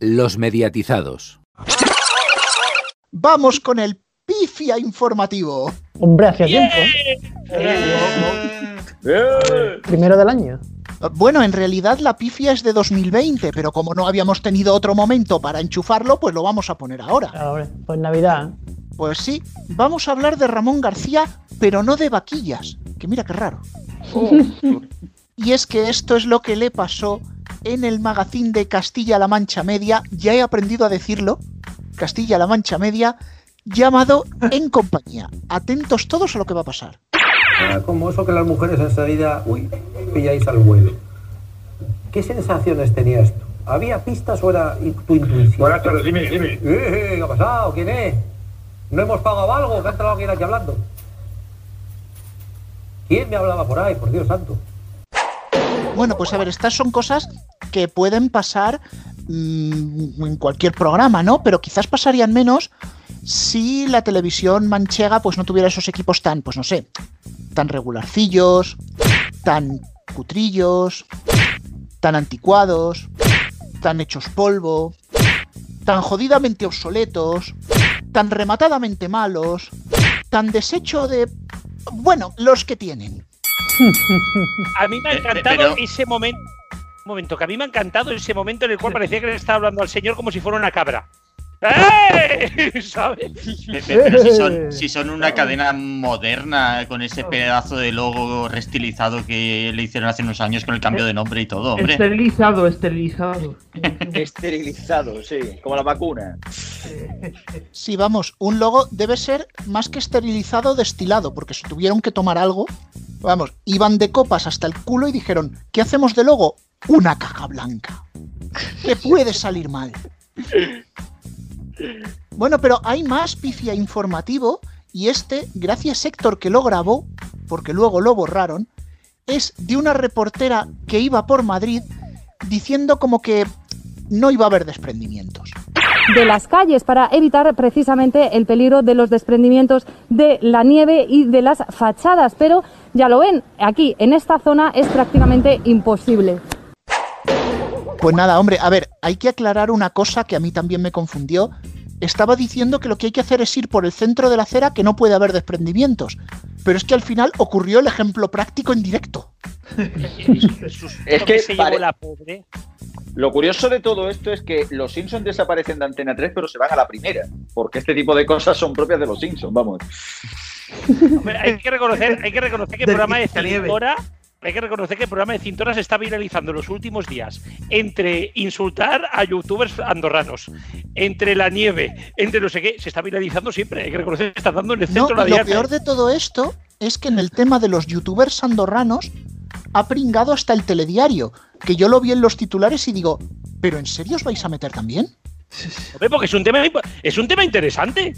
Los mediatizados. Vamos con el pifia informativo. Hombre, hacía tiempo. Primero del año. Bueno, en realidad la pifia es de 2020, pero como no habíamos tenido otro momento para enchufarlo, pues lo vamos a poner ahora. Ahora, pues Navidad. Pues sí, vamos a hablar de Ramón García, pero no de vaquillas, que mira qué raro. Y es que esto es lo que le pasó en el magazín de Castilla-La Mancha Media, ya he aprendido a decirlo, Castilla-La Mancha Media, llamado En Compañía. Atentos todos a lo que va a pasar. Era como eso que las mujeres en salida, uy, pilláis al vuelo. ¿Qué sensaciones tenías tú? ¿Había pistas o era tu intuición? Buenas tardes, dime, dime. Eh, ¿Qué ha pasado? ¿Quién es? ¿No hemos pagado algo? ¿Que ha entrado alguien aquí hablando? ¿Quién me hablaba por ahí, por Dios santo? Bueno, pues a ver, estas son cosas que pueden pasar mm, en cualquier programa, ¿no? Pero quizás pasarían menos si la televisión manchega pues no tuviera esos equipos tan, pues no sé, tan regularcillos, tan cutrillos, tan anticuados, tan hechos polvo, tan jodidamente obsoletos, tan rematadamente malos, tan deshecho de... Bueno, los que tienen. A mí me ha encantado ese momento. Un momento, que a mí me ha encantado ese momento en el cual parecía que le estaba hablando al señor como si fuera una cabra. ¡Eh! ¿Sabes? Pero si son, si son una cadena moderna con ese pedazo de logo restilizado que le hicieron hace unos años con el cambio de nombre y todo, hombre. Esterilizado, esterilizado. Esterilizado, sí, como la vacuna. Sí, vamos, un logo debe ser más que esterilizado, destilado, porque si tuvieron que tomar algo, vamos, iban de copas hasta el culo y dijeron, ¿qué hacemos de logo? Una caja blanca. ¿Qué puede salir mal? Bueno, pero hay más pifia informativo y este, gracias Héctor que lo grabó, porque luego lo borraron, es de una reportera que iba por Madrid diciendo como que no iba a haber desprendimientos. De las calles para evitar precisamente el peligro de los desprendimientos de la nieve y de las fachadas. Pero ya lo ven, aquí en esta zona es prácticamente imposible. Pues nada, hombre, a ver, hay que aclarar una cosa que a mí también me confundió. Estaba diciendo que lo que hay que hacer es ir por el centro de la acera, que no puede haber desprendimientos. Pero es que al final ocurrió el ejemplo práctico en directo. Es que se llevó pare- la pobre. Lo curioso de todo esto es que los Simpsons desaparecen de Antena 3, pero se van a la primera. Porque este tipo de cosas son propias de los Simpsons, vamos. Hombre, hay que reconocer, hay que reconocer que el programa de. Cintora, hay que reconocer que el programa de Cintora se está viralizando en los últimos días entre insultar a youtubers andorranos, entre la nieve, entre no sé qué, se está viralizando siempre. Hay que reconocer que está dando en el No, centro la lo peor de todo esto es que en el tema de los youtubers andorranos ha pringado hasta el telediario, que yo lo vi en los titulares y digo, ¿pero en serio os vais a meter también? Porque es un tema es un tema interesante.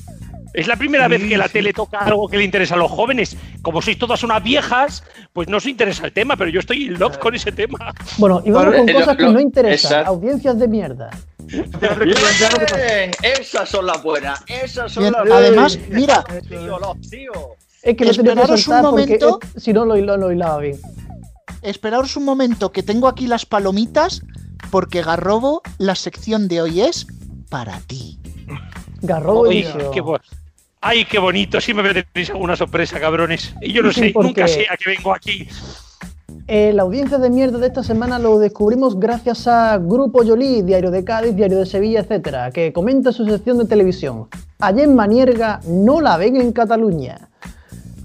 Es la primera vez que la tele toca algo que le interesa a los jóvenes. Como sois todas unas viejas, pues no os interesa el tema, pero yo estoy in love con ese tema. Bueno, y vamos con lo- cosas que lo- no interesan. exacto. Audiencias de mierda. Bien, esas son las buenas, esas son Bien, las además, mira, Tío, los tío. Es que lo que Esperaros un momento. eh, si no lo, lo, lo hilaba bien. Esperaos un momento que tengo aquí las palomitas, porque Garrobo, la sección de hoy es para ti. Garrobo qué Ay, qué bonito. Siempre me tenéis alguna sorpresa, cabrones. Y yo no Sí, sé, porque- nunca sé a qué vengo aquí. Eh, la audiencia de mierda de esta semana lo descubrimos gracias a Grupo Yolí, Diario de Cádiz, Diario de Sevilla, etcétera, que comenta su sección de televisión. En Manierga no la ven en Cataluña.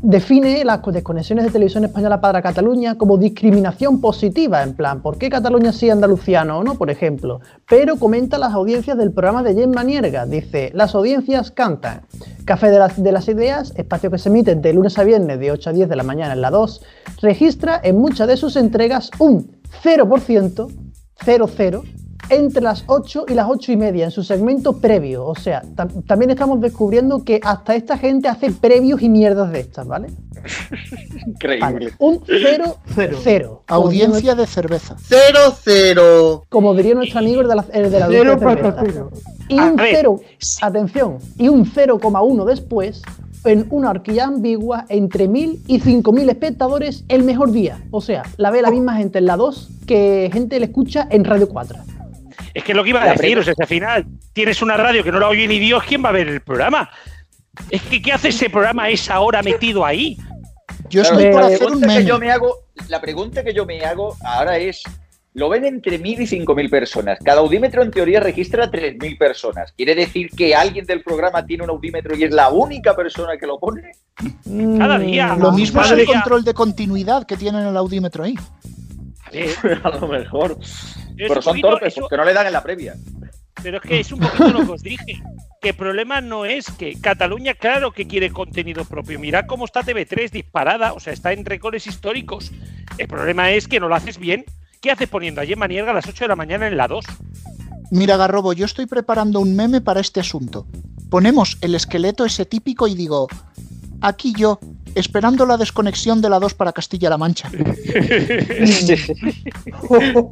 Define las desconexiones de televisión española para Cataluña como discriminación positiva, en plan, ¿por qué Cataluña sí andaluciano o no, por ejemplo? Pero comenta las audiencias del programa de Jen Manierga. Dice, las audiencias cantan. Café de las, de las Ideas, espacio que se emite de lunes a viernes de 8 a 10 de la mañana en la 2, registra en muchas de sus entregas un 0%, 00, entre las 8 y las 8 y media en su segmento previo. O sea, tam- también estamos descubriendo que hasta esta gente hace previos y mierdas de estas, ¿vale? Increíble. Vale, Un 0, Cero. 0. Audiencia de cerveza. Cero, cero. Como diría nuestro amigo el de la, el de la Cero audiencia de cerveza. Y un ver, 0, sí. atención, y un 0,1 después, en una horquilla ambigua, entre 1000 y 5000 espectadores el mejor día. O sea, la ve la misma gente en la 2 que gente le escucha en Radio 4. Es que lo que iba a La decir, o sea, si al final tienes una radio que no la oye ni Dios, ¿quién va a ver el programa? Es que, ¿qué hace ese programa a esa hora metido ahí? Yo estoy por la hacer un pregunta que meme. yo me hago, la pregunta que yo me hago ahora es, lo ven entre 1.000 y 5.000 personas. Cada audímetro en teoría registra 3.000 personas. ¿Quiere decir que alguien del programa tiene un audímetro y es la única persona que lo pone? Cada día. Lo mismo es el control de continuidad que tienen el audímetro ahí. Eh, A lo mejor. Pero son poquito- torpes, eso- porque no le dan en la previa. Pero es que es un poquito lo que os dije. Que el problema no es que Cataluña, claro que quiere contenido propio. Mirad cómo está TV3 disparada, o sea, está en récords históricos. El problema es que no lo haces bien. ¿Qué haces poniendo a Gemma Nierga a las 8 de la mañana en la 2? Mira, Garrobo, yo estoy preparando un meme para este asunto. Ponemos el esqueleto ese típico y digo, aquí yo, esperando la desconexión de la 2 para Castilla-La Mancha.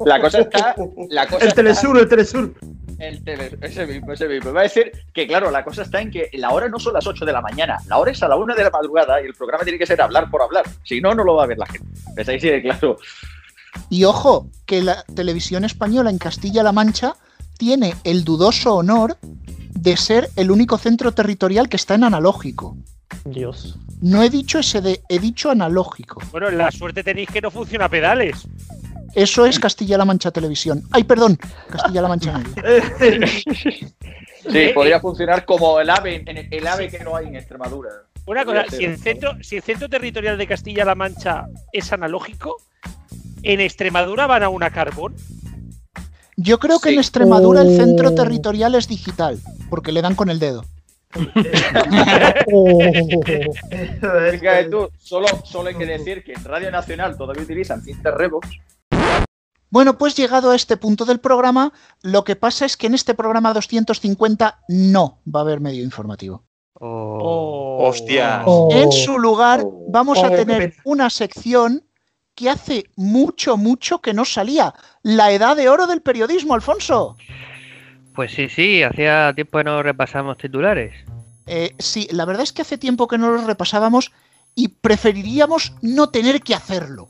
La cosa está. La cosa El está- Telesur, el Telesur. El tele- ese mismo, ese mismo. Va a decir que, claro, la cosa está en que la hora no son las 8 de la mañana, la hora es a la 1 de la madrugada y el programa tiene que ser hablar por hablar. Si no, no lo va a ver la gente. ¿Ves? Ahí sí, claro. Y ojo, que la televisión española en Castilla-La Mancha tiene el dudoso honor de ser el único centro territorial que está en analógico. Dios. No he dicho SD, he dicho analógico. Bueno, la suerte tenéis que no funciona a pedales. Eso es Castilla-La Mancha Televisión. Ay, perdón, Castilla-La Mancha. Sí, podría funcionar como el ave, el ave que no hay en Extremadura. Una cosa, si el centro, si el centro territorial de Castilla-La Mancha es analógico, en Extremadura van a una carbón. Yo creo que Sí. en Extremadura el centro Oh. territorial es digital, porque le dan con el dedo. Fíjate tú, solo, solo hay que decir que en Radio Nacional todavía utilizan cintas Revox. Bueno, pues llegado a este punto del programa, lo que pasa es que en este programa 250 no va a haber medio informativo. Oh. Hostia. En su lugar vamos a Oh, tener una sección que hace mucho, mucho que no salía. La edad de oro del periodismo, Alfonso. Pues sí, sí, hacía tiempo que no repasamos titulares. Eh, sí, la verdad es que hace tiempo que no los repasábamos y preferiríamos no tener que hacerlo.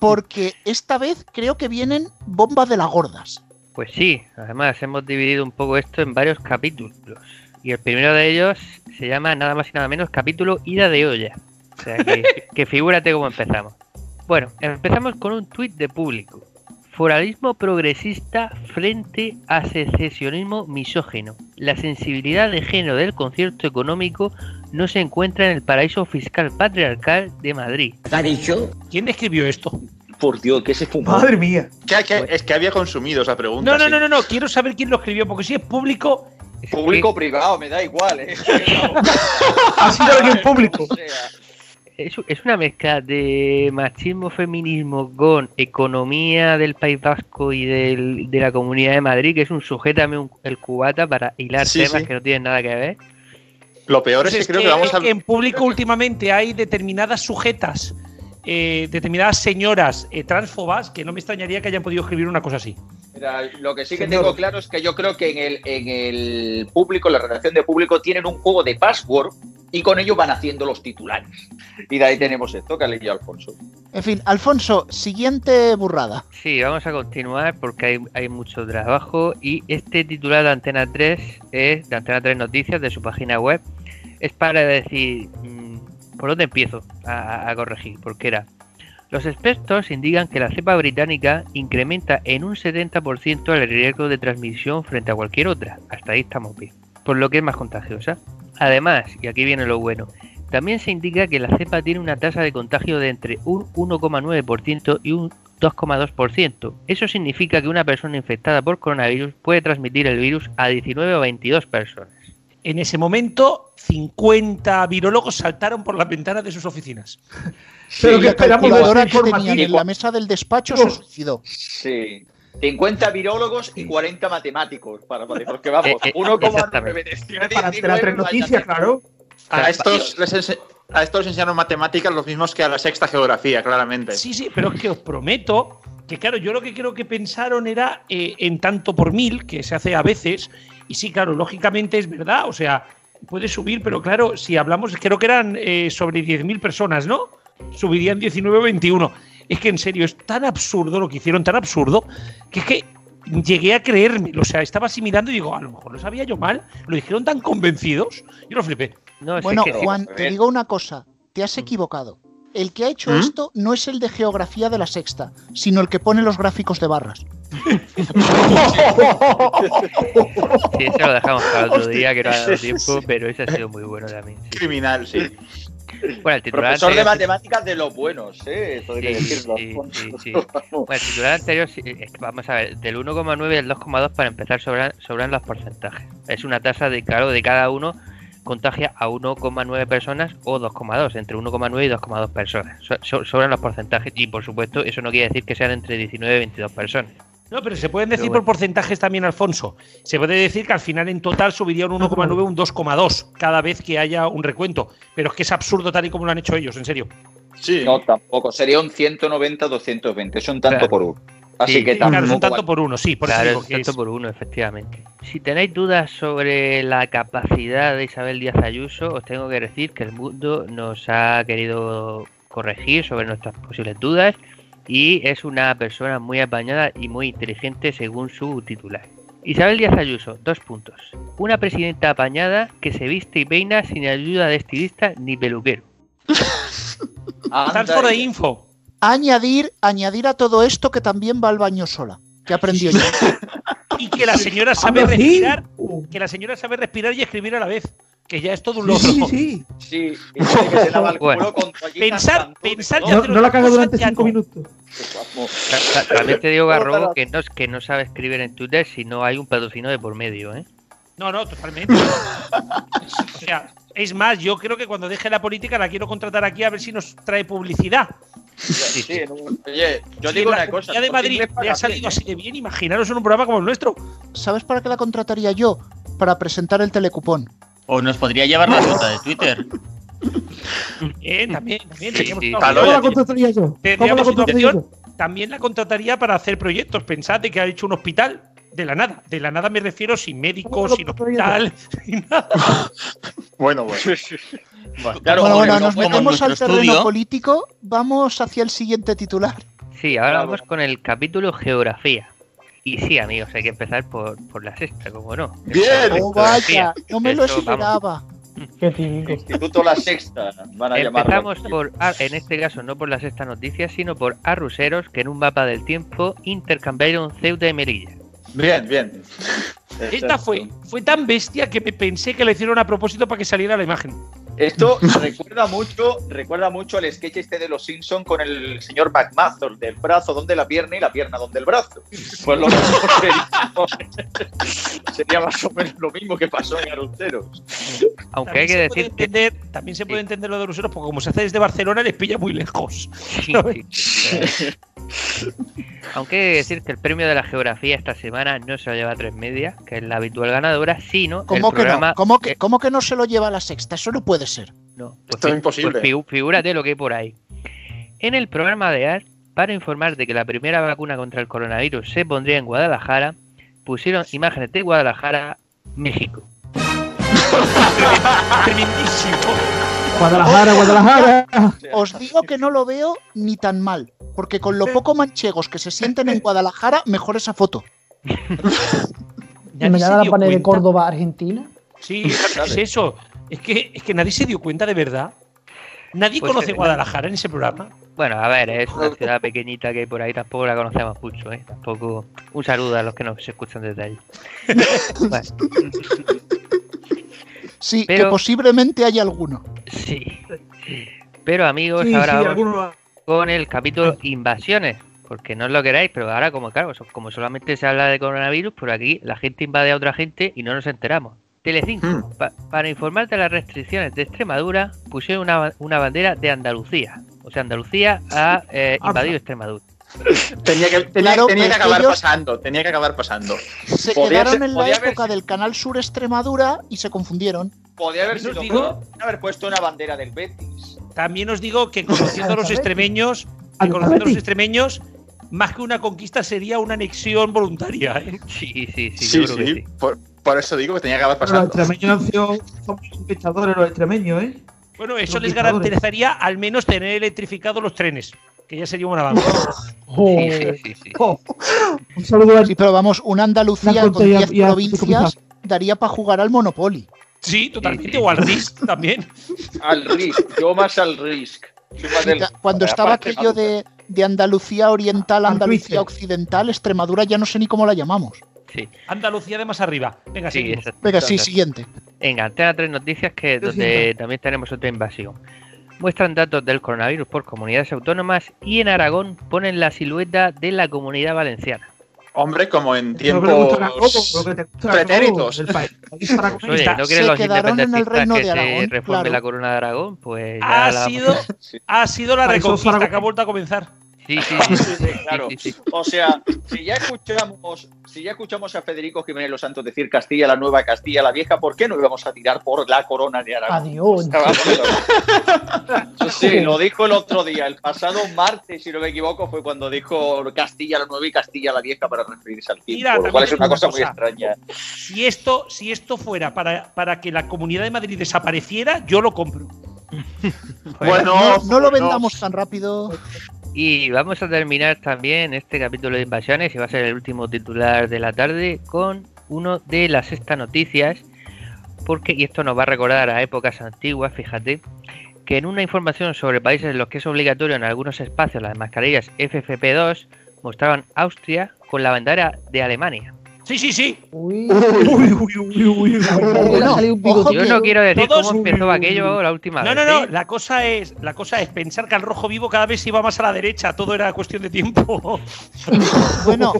Porque esta vez creo que vienen bombas de las gordas. Pues sí, además hemos dividido un poco esto en varios capítulos. Y el primero de ellos se llama nada más y nada menos capítulo Ida de olla. O sea que, que figúrate cómo empezamos. Bueno, empezamos con un tuit de público. Foralismo progresista frente a secesionismo misógeno. La sensibilidad de género del concierto económico no se encuentra en el paraíso fiscal patriarcal de Madrid. ¿Ha dicho? ¿Quién escribió esto? Por Dios, ¿qué se fumó? Madre mía. Que- que- es que había consumido esa pregunta. No, no, sí. no, no, no, quiero saber quién lo escribió, porque si es público, Es Público privado, me da igual, ¿eh? Ha sido alguien público. O sea, Es, es una mezcla de machismo, feminismo con economía del País Vasco y del- de la Comunidad de Madrid, que es un sujétame un- el cubata para hilar Sí, temas sí. que no tienen nada que ver. Lo peor es Pues que creo que vamos a. en público últimamente hay determinadas sujetas, eh, determinadas señoras eh, transfobas que no me extrañaría que hayan podido escribir una cosa así. Mira, lo que sí que Señor. tengo claro es que yo creo que en el, en el público, la redacción de público, tienen un juego de password y con ello van haciendo los titulares. Y de ahí tenemos esto que ha leído Alfonso. En fin, Alfonso, siguiente burrada. Sí, vamos a continuar porque hay, hay mucho trabajo y este titular de Antena 3 es de Antena 3 Noticias de su página web. Es para decir, mm, ¿por dónde empiezo a, a corregir? Porque era, los expertos indican que la cepa británica incrementa en un 70% el riesgo de transmisión frente a cualquier otra. Hasta ahí estamos bien. Por lo que es más contagiosa. Además, y aquí viene lo bueno, también se indica que la cepa tiene una tasa de contagio de entre un 1,9% y un 2,2%. Eso significa que una persona infectada por coronavirus puede transmitir el virus a 19 o 22 personas. En ese momento, 50 virólogos saltaron por las ventanas de sus oficinas. Pero Y que la esperamos de esta que en la mesa del despacho se suicidó. Sí. 50 virólogos y 40 matemáticos. Para, porque vamos, Eh, eh, 1,9 exactamente. de 19, Para Antena 3 Noticias, claro. A estos, les ense- a estos les enseñaron matemáticas los mismos que a la sexta geografía, claramente. Sí, sí, pero es que os prometo que, claro, yo lo que creo que pensaron era eh, en tanto por mil, que se hace a veces, y sí, claro, lógicamente es verdad, o sea, puede subir, pero claro, si hablamos, creo que eran eh, sobre 10.000 personas, ¿no? Subirían 19 o 21. Es que en serio, es tan absurdo lo que hicieron, tan absurdo, que es que llegué a creérmelo. O sea, estaba así mirando y digo, a lo mejor lo sabía yo mal. Lo dijeron tan convencidos. Yo lo flipé. No, es Bueno, que- Juan, te digo una cosa, te has equivocado. El que ha hecho ¿Mm? esto no es el de geografía de la sexta, sino el que pone los gráficos de barras. Sí, ese lo dejamos para otro día, que no ha dado tiempo, pero ese ha sido muy bueno también. sí. Criminal, sí. Bueno, el titular Profesor de anterior- matemáticas de los buenos, ¿eh? Eso hay que decirlo. sí, sí. Bueno, el titular anterior, sí, es que vamos a ver, del 1,9 y el 2,2 para empezar sobran, sobran los porcentajes. Es una tasa de, claro, de cada uno contagia a 1,9 personas o 2,2, entre 1,9 y 2,2 personas. So- so- sobran los porcentajes y, por supuesto, eso no quiere decir que sean entre 19 y 22 personas. No, pero se pueden decir bueno. por porcentajes también, Alfonso. Se puede decir que al final en total subiría un 1,9 un 2,2 cada vez que haya un recuento. Pero es que es absurdo tal y como lo han hecho ellos, en serio. Sí. No, tampoco. Sería un 190-220. Es un tanto Claro. por uno. Así Sí, que sí, Claro, es un tampoco. tanto por uno, sí. Por eso claro, digo es que tanto es- por uno, efectivamente. Si tenéis dudas sobre la capacidad de Isabel Díaz Ayuso, os tengo que decir que el mundo nos ha querido corregir sobre nuestras posibles dudas y es una persona muy apañada y muy inteligente según su titular. Isabel Díaz Ayuso, dos puntos. Una presidenta apañada que se viste y peina sin ayuda de estilista ni peluquero. Y- info. Añadir, añadir a todo esto que también va al baño sola. Que aprendió yo. Y que la señora sabe respirar. Que la señora sabe respirar y escribir a la vez. Que ya es todo un sí, logro. sí, sí. Sí, y dice que se lava el Bueno. con Pensar, pensar ¿no? ya No, no la cosa durante cinco no. minutos. También te digo, Garrobo, que no, es- que no sabe escribir en Twitter si no hay un patrocinio de por medio, ¿eh? No, no, totalmente. o sea, es más, yo creo que cuando deje la política la quiero contratar aquí a ver si nos trae publicidad. Sí, sí, Oye, yo digo la una cosa. Comunidad de Madrid le ha salido así de bien, imaginaros en un programa como el nuestro. ¿Sabes para qué la contrataría yo? Para presentar el telecupón. O nos podría llevar la cuenta de Twitter. Bien, también, también. Sí, teníamos sí, una sí. ¿Cómo opción. la contrataría yo? ¿Cómo la Tendríamos una contrataría yo? opción. También la contrataría para hacer proyectos. Pensad de que ha hecho un hospital de la nada. De la nada me refiero sin médicos, sin hospital, sin nada. Bueno, bueno. Claro, bueno, bueno, no nos metemos al terreno estudio. político. Vamos hacia el siguiente titular. Sí, ahora Claro. vamos con el capítulo Geografía. Y sí, amigos, hay que empezar por, por la sexta, como no. Bien. Oh, vaya, no me lo Eso, vamos. esperaba. Instituto La Sexta, van a. Empezamos por, ah, en este caso no por la sexta noticia, sino por arruseros que en un mapa del tiempo intercambiaron Ceuta y Melilla. Bien, bien. Esta fue, fue tan bestia que me pensé que la hicieron a propósito para que saliera la imagen. Esto recuerda mucho, recuerda mucho al sketch este de los Simpson con el señor McMaster, del brazo donde la pierna y la pierna donde el brazo. Pues lo sería, sería más o menos lo mismo que pasó en Aruteros. Aunque También hay que decir que entender, también se puede entender lo de Ruseros, porque como se hace desde Barcelona, les pilla muy lejos. Sí, sí. Aunque hay que decir que el premio de la geografía esta semana no se lo lleva a tres media, que es la habitual ganadora, sino el ¿Cómo que programa. no? ¿Cómo que, ¿Cómo que no se lo lleva la sexta? Eso no puede ser. No, pues Esto es fi- imposible. pues figúrate lo que hay por ahí. En el programa de AR, para informar de que la primera vacuna contra el coronavirus se pondría en Guadalajara, pusieron imágenes de Guadalajara, México. Tremendísimo. Guadalajara, Guadalajara. Os digo que no lo veo ni tan mal, porque con lo poco manchegos que se sienten en Guadalajara, mejor esa foto. ¿Me llama la dio pane de. Córdoba, Argentina? Sí, es eso. Es que, es que nadie se dio cuenta de verdad. Nadie Pues, conoce Guadalajara en ese programa. Bueno, a ver, es una ciudad pequeñita que hay por ahí, tampoco la conocemos mucho, ¿eh? Tampoco. Un saludo a los que nos escuchan desde allí. Bueno, Sí, Pero- que posiblemente haya alguno. sí. Pero amigos, Sí, ahora sí, vamos alguno- con el capítulo invasiones. Porque no os lo queráis, pero ahora como claro, como solamente se habla de coronavirus, por aquí la gente invade a otra gente y no nos enteramos. Telecinco, Hmm. pa- para informarte de las restricciones de Extremadura, pusieron una, una bandera de Andalucía. O sea, Andalucía ha eh, invadido Extremadura. Tenía que, tenía, Claro, tenía pero que acabar pasando, tenía que acabar pasando. Se Podía quedaron ser- en la podía haber época del Canal Sur Extremadura y se confundieron. Podría haber sido digo- haber puesto una bandera del Betis. También os digo que conociendo a los extremeños, que conociendo a los extremeños, más que una conquista sería una anexión voluntaria. ¿eh? Sí, sí, sí, Sí, yo sí, creo que sí. Por, por eso digo que tenía que acabar Pero los pasando. extremeños han sido son conquistadores los extremeños, ¿eh? Bueno, eso les garantizaría al menos tener electrificados los trenes. Que ya sería un avance. Sí, sí, sí, sí. Un saludo a Sí, pero vamos, una Andalucía Una con contra y a- 10 y a- provincias daría para jugar al Monopoly. Sí, totalmente. O al Risk también. Al Risk, yo más al Risk. Del- Cuando estaba aquello de, de Andalucía Oriental, Al Andalucía. Occidental, Extremadura ya no sé ni cómo la llamamos. sí. Andalucía de más arriba. Venga, Sí. Venga, sí, siguiente. En Antena 3 Noticias, que donde siento. también tenemos otra invasión. Muestran datos del coronavirus por comunidades autónomas y en Aragón ponen la silueta de la comunidad valenciana. Hombre, como en tiempos pretéritos. Jacobo, el país. País para Pues, oye, ¿no quieren se los quedaron en el independentistas reino que de se Aragón, reforme claro. la corona de Aragón? Pues ya Ha la- sido, ha sido la reconquista que ha vuelto a comenzar. Sí, sí, sí, Claro. O sea, si ya escuchamos, si ya escuchamos a Federico Jiménez Los Santos decir Castilla la nueva, Castilla la vieja, ¿por qué no íbamos a tirar por la corona de Aragón? Adiós. Sí, sí, lo dijo el otro día, el pasado martes, si no me equivoco, fue cuando dijo Castilla la nueva y Castilla la vieja para referirse al tiempo, Mira, lo cual es una cosa muy extraña. Si esto, si esto fuera para, para que la comunidad de Madrid desapareciera, yo lo compro. Bueno, No, no lo vendamos tan rápido. Y vamos a terminar también este capítulo de invasiones, y va a ser el último titular de la tarde, con uno de las sexta noticias, porque, y esto nos va a recordar a épocas antiguas, fíjate, que en una información sobre países en los que es obligatorio en algunos espacios las mascarillas FFP2, mostraban Austria con la bandera de Alemania. Sí, sí, sí. Uy, Uy, uy, uy, bigote. Yo no quiero decir todos- cómo empezó aquello la última No, vez. no, no. ¿eh? La cosa es, la cosa es pensar que al rojo vivo cada vez iba más a la derecha. Todo era cuestión de tiempo. Bueno,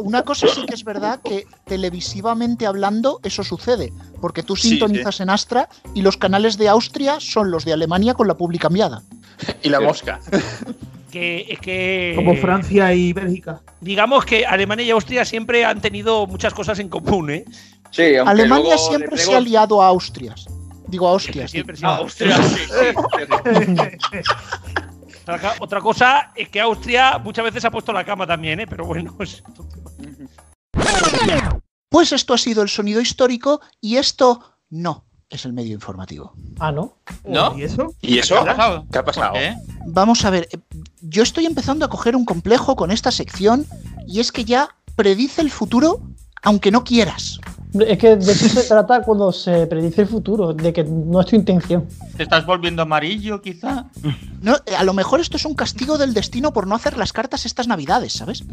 una cosa sí que es verdad que televisivamente hablando eso sucede, porque tú Sí, sintonizas en Astra y los canales de Austria son los de Alemania con la publi cambiada. Y la mosca. Que es que. Como Francia y Bélgica. Digamos que Alemania y Austria siempre han tenido muchas cosas en común, ¿eh? Sí, Alemania siempre se ha liado a Austrias. Digo a hostias. Siempre, Ah, siempre. Austria, sí, sí. Otra, otra cosa es que Austria muchas veces ha puesto la cama también, ¿eh? Pero bueno, es. Pues esto ha sido el sonido histórico y esto no es el medio informativo. Ah, ¿no? ¿No? ¿Y eso? ¿Y eso? ¿Qué ha pasado? ¿Qué ha pasado? ¿Eh? Vamos a ver, eh, yo estoy empezando a coger un complejo con esta sección y es que ya predice el futuro aunque no quieras. Es que de eso se trata cuando se predice el futuro, de que no es tu intención. ¿Te estás volviendo amarillo, quizá? No, eh, a lo mejor esto es un castigo del destino por no hacer las cartas estas navidades, ¿sabes?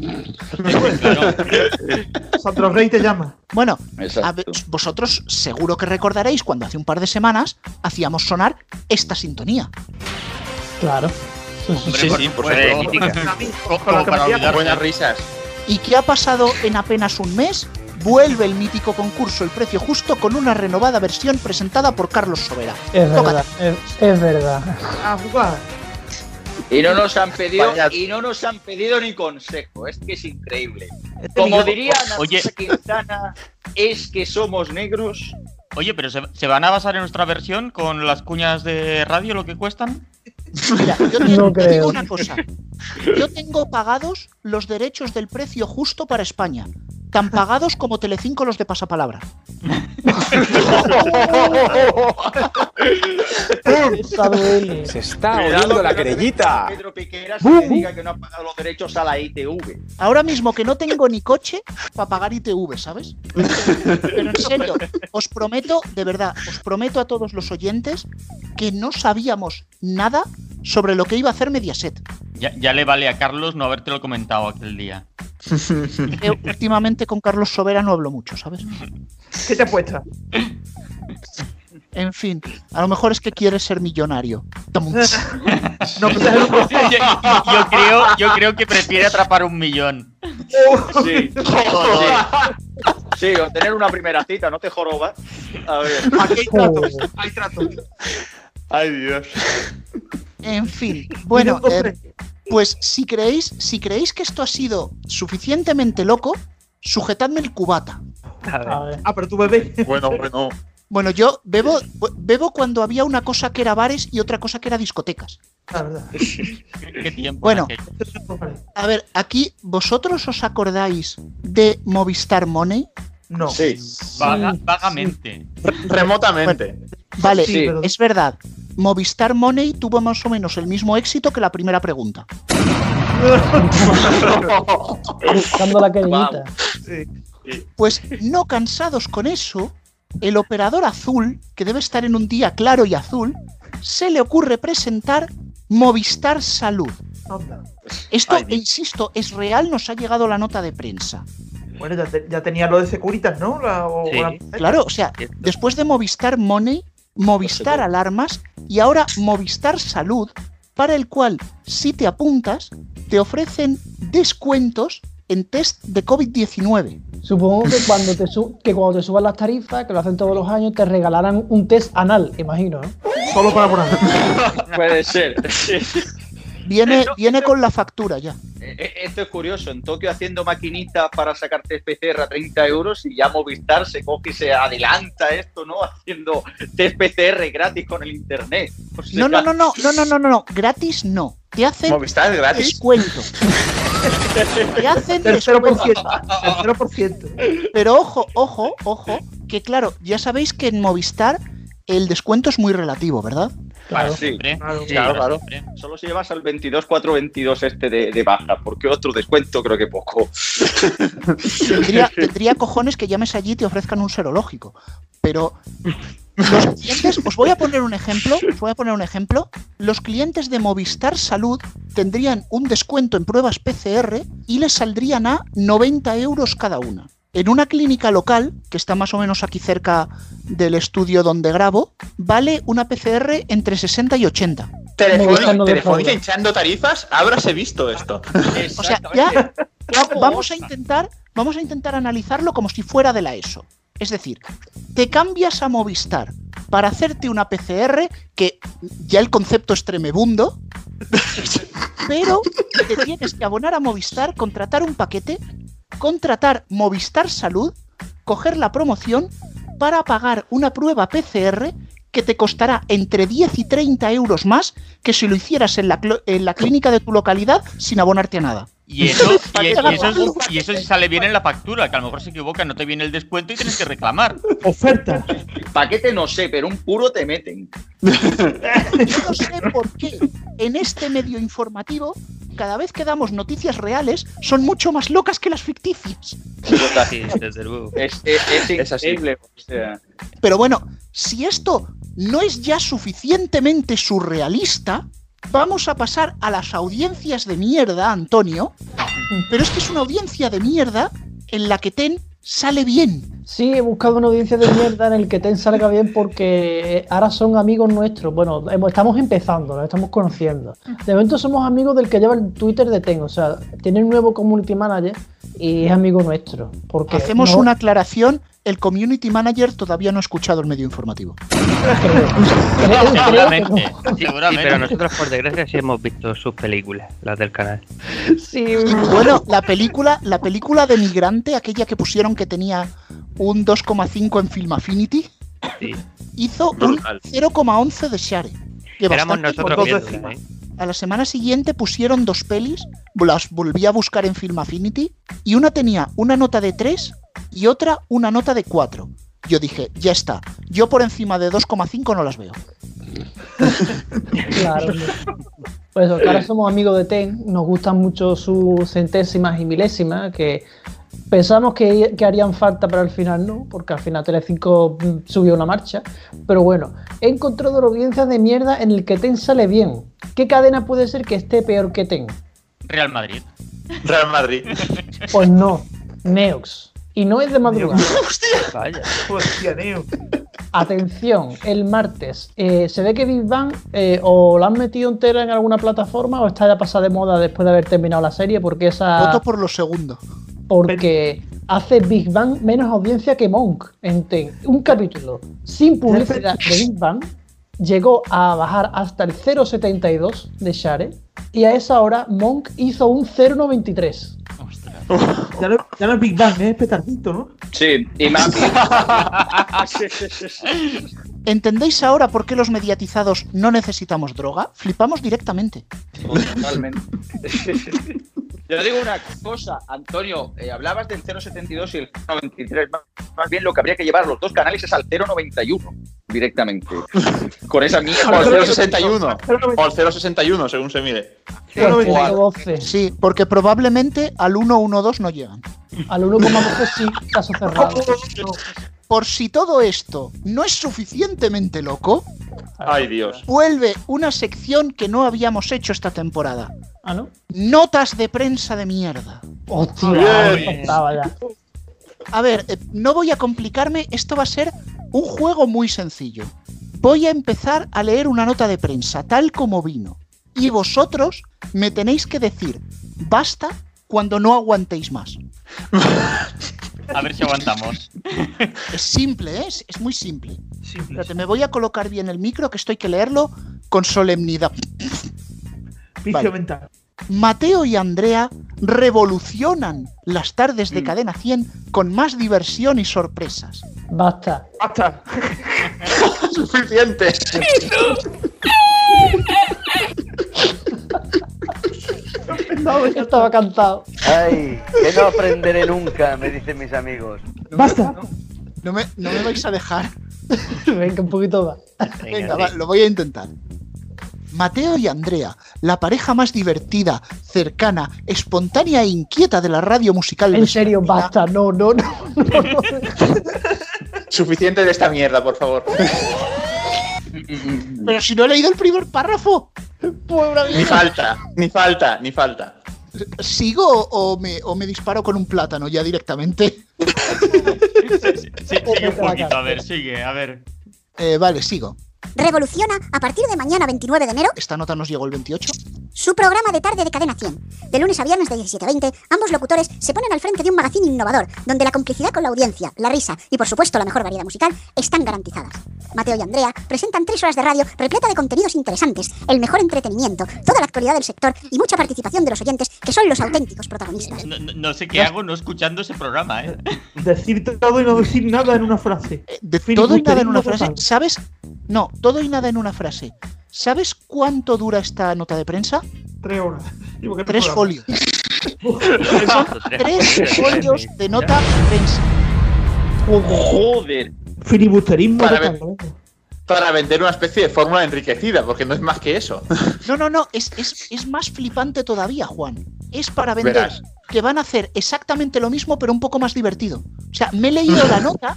Sandro Rey te llama. Bueno, a vosotros seguro que recordaréis cuando hace un par de semanas hacíamos sonar esta sintonía. Claro. Sí, sí, por Hombre, supuesto. Como para olvidar. Buenas risas. ¿Y qué ha pasado en apenas un mes? Vuelve el mítico concurso El Precio Justo con una renovada versión presentada por Carlos Sobera. Es Tócate. verdad, es, es verdad. A jugar. Y no nos han pedido, Vaya- y no nos han pedido ni consejo. Es que es increíble. Este Como diría Oye. Quintana, es que somos negros. Oye, pero ¿se, se van a basar en nuestra versión con las cuñas de radio lo que cuestan? Mira, yo te, No te digo una cosa. Yo tengo pagados los derechos del precio justo para España. Tan pagados como Telecinco los de pasapalabra. Se está que la querellita. Pedro Piqueras diga que no ha pagado los derechos a la ITV. Ahora mismo que no tengo ni coche para pagar ITV, ¿sabes? Pero en serio, os prometo, de verdad, os prometo a todos los oyentes que no sabíamos nada sobre lo que iba a hacer Mediaset. Ya, ya le vale a Carlos no habértelo comentado aquel día. Últimamente con Carlos Sobera no hablo mucho, ¿sabes? ¿Qué te apuesta? En fin, a lo mejor es que quieres ser millonario. No, pero yo, yo creo, yo creo que prefiere atrapar un millón. Sí. sí. O tener una primera cita, no te jorobas. A ver. Aquí hay tratos. Hay tratos. Ay, Dios. En fin, bueno, eh. Pues si creéis, si creéis que esto ha sido suficientemente loco, sujetadme el cubata. A ver. A ver. Ah, pero tú bebé. Bueno, bueno. Bueno, yo bebo, bebo cuando había una cosa que era bares y otra cosa que era discotecas. La verdad. ¿Qué tiempo? Bueno. A ver, aquí, ¿vosotros os acordáis de Movistar Money? No. Sí. Vaga- vagamente. Remotamente. Vale, Sí, pero- es verdad. Movistar Money tuvo más o menos el mismo éxito que la primera pregunta. La. Pues no cansados con eso, el operador azul, que debe estar en un día claro y azul, se le ocurre presentar Movistar Salud. Esto, Ay, insisto, es real, nos ha llegado la nota de prensa. Bueno, ya, te- ya tenía lo de Securitas, ¿no? La- o- Sí. o la- Claro, o sea, después de Movistar Money, Movistar Alarmas y ahora Movistar Salud, para el cual si te apuntas, te ofrecen descuentos en test de COVID-19. Supongo que cuando te su- que cuando te suban las tarifas, que lo hacen todos los años, te regalarán un test anal, imagino, ¿no? Solo para poner. Puede ser. Viene, viene con la factura ya. Eh, Esto es curioso. En Tokio haciendo maquinitas para sacar test PCR a 30 euros y ya Movistar se coge y se adelanta esto, ¿no? Haciendo test PCR gratis con el internet. O sea, No, no, no, no, no, no, no, no, no, gratis no. Te hacen ¿Movistar gratis? descuento. Te hacen descuento. Tercero por ciento. Pero ojo, ojo, ojo, que claro, ya sabéis que en Movistar el descuento es muy relativo, ¿verdad? Claro, sí. Siempre. Claro. Sí, Claro. Solo si llevas al 22-4-22 este de, de baja, porque otro descuento creo que poco. Tendría, tendría cojones que llames allí y te ofrezcan un serológico. Pero los clientes, os voy a poner un ejemplo, os voy a poner un ejemplo. Los clientes de Movistar Salud tendrían un descuento en pruebas PCR y les saldrían a 90 euros cada una. En una clínica local, que está más o menos aquí cerca del estudio donde grabo, vale una PCR entre 60 y 80. Movistar Telefónica, Telefónica hinchando tarifas, habráse visto esto. O sea, ya vamos a intentar, vamos a intentar analizarlo como si fuera de la ESO. Es decir, te cambias a Movistar para hacerte una PCR que ya el concepto es tremebundo, pero te tienes que abonar a Movistar, contratar un paquete, contratar Movistar Salud, coger la promoción para pagar una prueba PCR que te costará entre 10 y 30 euros más que si lo hicieras en la, en la clínica de tu localidad sin abonarte a nada. Y eso, y, y eso, y eso sí sale bien en la factura, que a lo mejor se equivoca, no te viene el descuento y tienes que reclamar. Oferta. Paquete no sé, pero un puro te meten. Yo no sé por qué en este medio informativo, cada vez que damos noticias reales, son mucho más locas que las ficticias. Sí, desde luego. Es, es, es Es así. increíble. O sea, Pero bueno, si esto no es ya suficientemente surrealista, vamos a pasar a las audiencias de mierda, Antonio. Pero es que es una audiencia de mierda en la que Ten sale bien. Sí, he buscado una audiencia de mierda en el que Ten salga bien porque ahora son amigos nuestros. Bueno, estamos empezando, nos estamos conociendo. De momento somos amigos del que lleva el Twitter de Ten, o sea, tiene un nuevo community manager y es amigo nuestro. Porque Hacemos no- una aclaración. El community manager todavía no ha escuchado el medio informativo. Seguramente, seguramente. pero nosotros por desgracia sí hemos visto sus películas, las del canal. Sí, Bueno, la película, la película de Migrante, aquella que pusieron que tenía un 2,5 en Film Affinity, Sí. hizo un Brutal. 0,11 de Share. Que Éramos bastante- nosotros viéndola. ¿eh? A la semana siguiente pusieron dos pelis, las volví a buscar en Film Affinity, y una tenía una nota de 3 y otra una nota de 4. Yo dije, ya está, yo por encima de 2,5 no las veo. Claro. Pues eso, que ahora somos amigos de Ten, nos gustan mucho sus centésimas y milésimas, que pensamos que, que harían falta, pero al final no, porque al final Telecinco subió una marcha. Pero bueno, he encontrado audiencias de mierda en el que Ten sale bien. ¿Qué cadena puede ser que esté peor que Ten? Real Madrid. Real Madrid. Pues no, Neox. Y no es de madrugada. Vaya. Hostia, Neo. Atención, el martes. eh, se ve que Big Bang eh, o la han metido entera en alguna plataforma o está ya pasada de moda después de haber terminado la serie porque esa... Voto por lo segundo. porque hace Big Bang menos audiencia que Monk en Ten. Un capítulo sin publicidad de Big Bang llegó a bajar hasta el 0.72 de Share y a esa hora Monk hizo un 0.93. Ya no, ya no es Big Bang, es petardito, ¿no? sí, y más. ¿Entendéis ahora por qué los mediatizados no necesitamos droga? Flipamos directamente. Totalmente. Yo digo una cosa, Antonio, eh, hablabas del 0,72 y el 0,93. Más- Más bien lo que habría que llevar los dos canales es al 0,91. directamente. Con esa mierda. O el 061. O el 061, según se mire. Sí, porque probablemente al 112 no llegan. Al 1,12 sí, caso cerrado. Por si todo esto no es suficientemente loco, Ay, Dios. vuelve una sección que no habíamos hecho esta temporada. Ah, ¿no? Notas de prensa de mierda. Hostia, Bien. ya. A ver, eh, no voy a complicarme, esto va a ser un juego muy sencillo. Voy a empezar a leer una nota de prensa tal como vino. Y vosotros me tenéis que decir, basta cuando no aguantéis más. A ver si aguantamos. Es simple, ¿eh? es, es muy simple. Espérate, me voy a colocar bien el micro, que esto hay que leerlo con solemnidad. Vicio Vale. mental. Mateo y Andrea revolucionan las tardes Mm. de Cadena 100 con más diversión y sorpresas. Basta. Basta. Suficiente. Estaba cantado. Ay, que no aprenderé nunca, me dicen mis amigos. Basta. No me, no me vais a dejar. Venga, un poquito más. Venga, va, lo voy a intentar. Mateo y Andrea, la pareja más divertida, cercana, espontánea e inquieta de la radio musical. En serio, basta. No, no, no. Suficiente de esta mierda, por favor. Pero si no he leído el primer párrafo. Ni falta, ni falta, ni falta. ¿Sigo o me, o me disparo con un plátano ya directamente? Sí, sigue un poquito, a ver, sigue, a ver. Eh, vale, sigo. Revoluciona a partir de mañana 29 de enero Esta nota nos llegó el 28. Su programa de tarde de Cadena 100. De lunes a viernes de 17 a 20, ambos locutores se ponen al frente de un magazine innovador, donde la complicidad con la audiencia, la risa y por supuesto la mejor variedad musical están garantizadas. Mateo y Andrea presentan tres horas de radio repleta de contenidos interesantes, el mejor entretenimiento, toda la actualidad del sector y mucha participación de los oyentes, que son los auténticos protagonistas. No, no- no sé qué hago no escuchando ese programa, ¿eh? Decir todo y no decir nada en una frase. De todo y nada en una frase. ¿Sabes? No, todo y nada en una frase. ¿Sabes cuánto dura esta nota de prensa? Tres horas. Digo, ¿qué Tres programa? folios. Son tres folios de nota de prensa. Joder. Filibusterismo Para. Para vender una especie de fórmula enriquecida, porque no es más que eso. No, no, no, es, es, es más flipante todavía, Juan. Es para vender Verás. que van a hacer exactamente lo mismo, pero un poco más divertido. O sea, me he leído la nota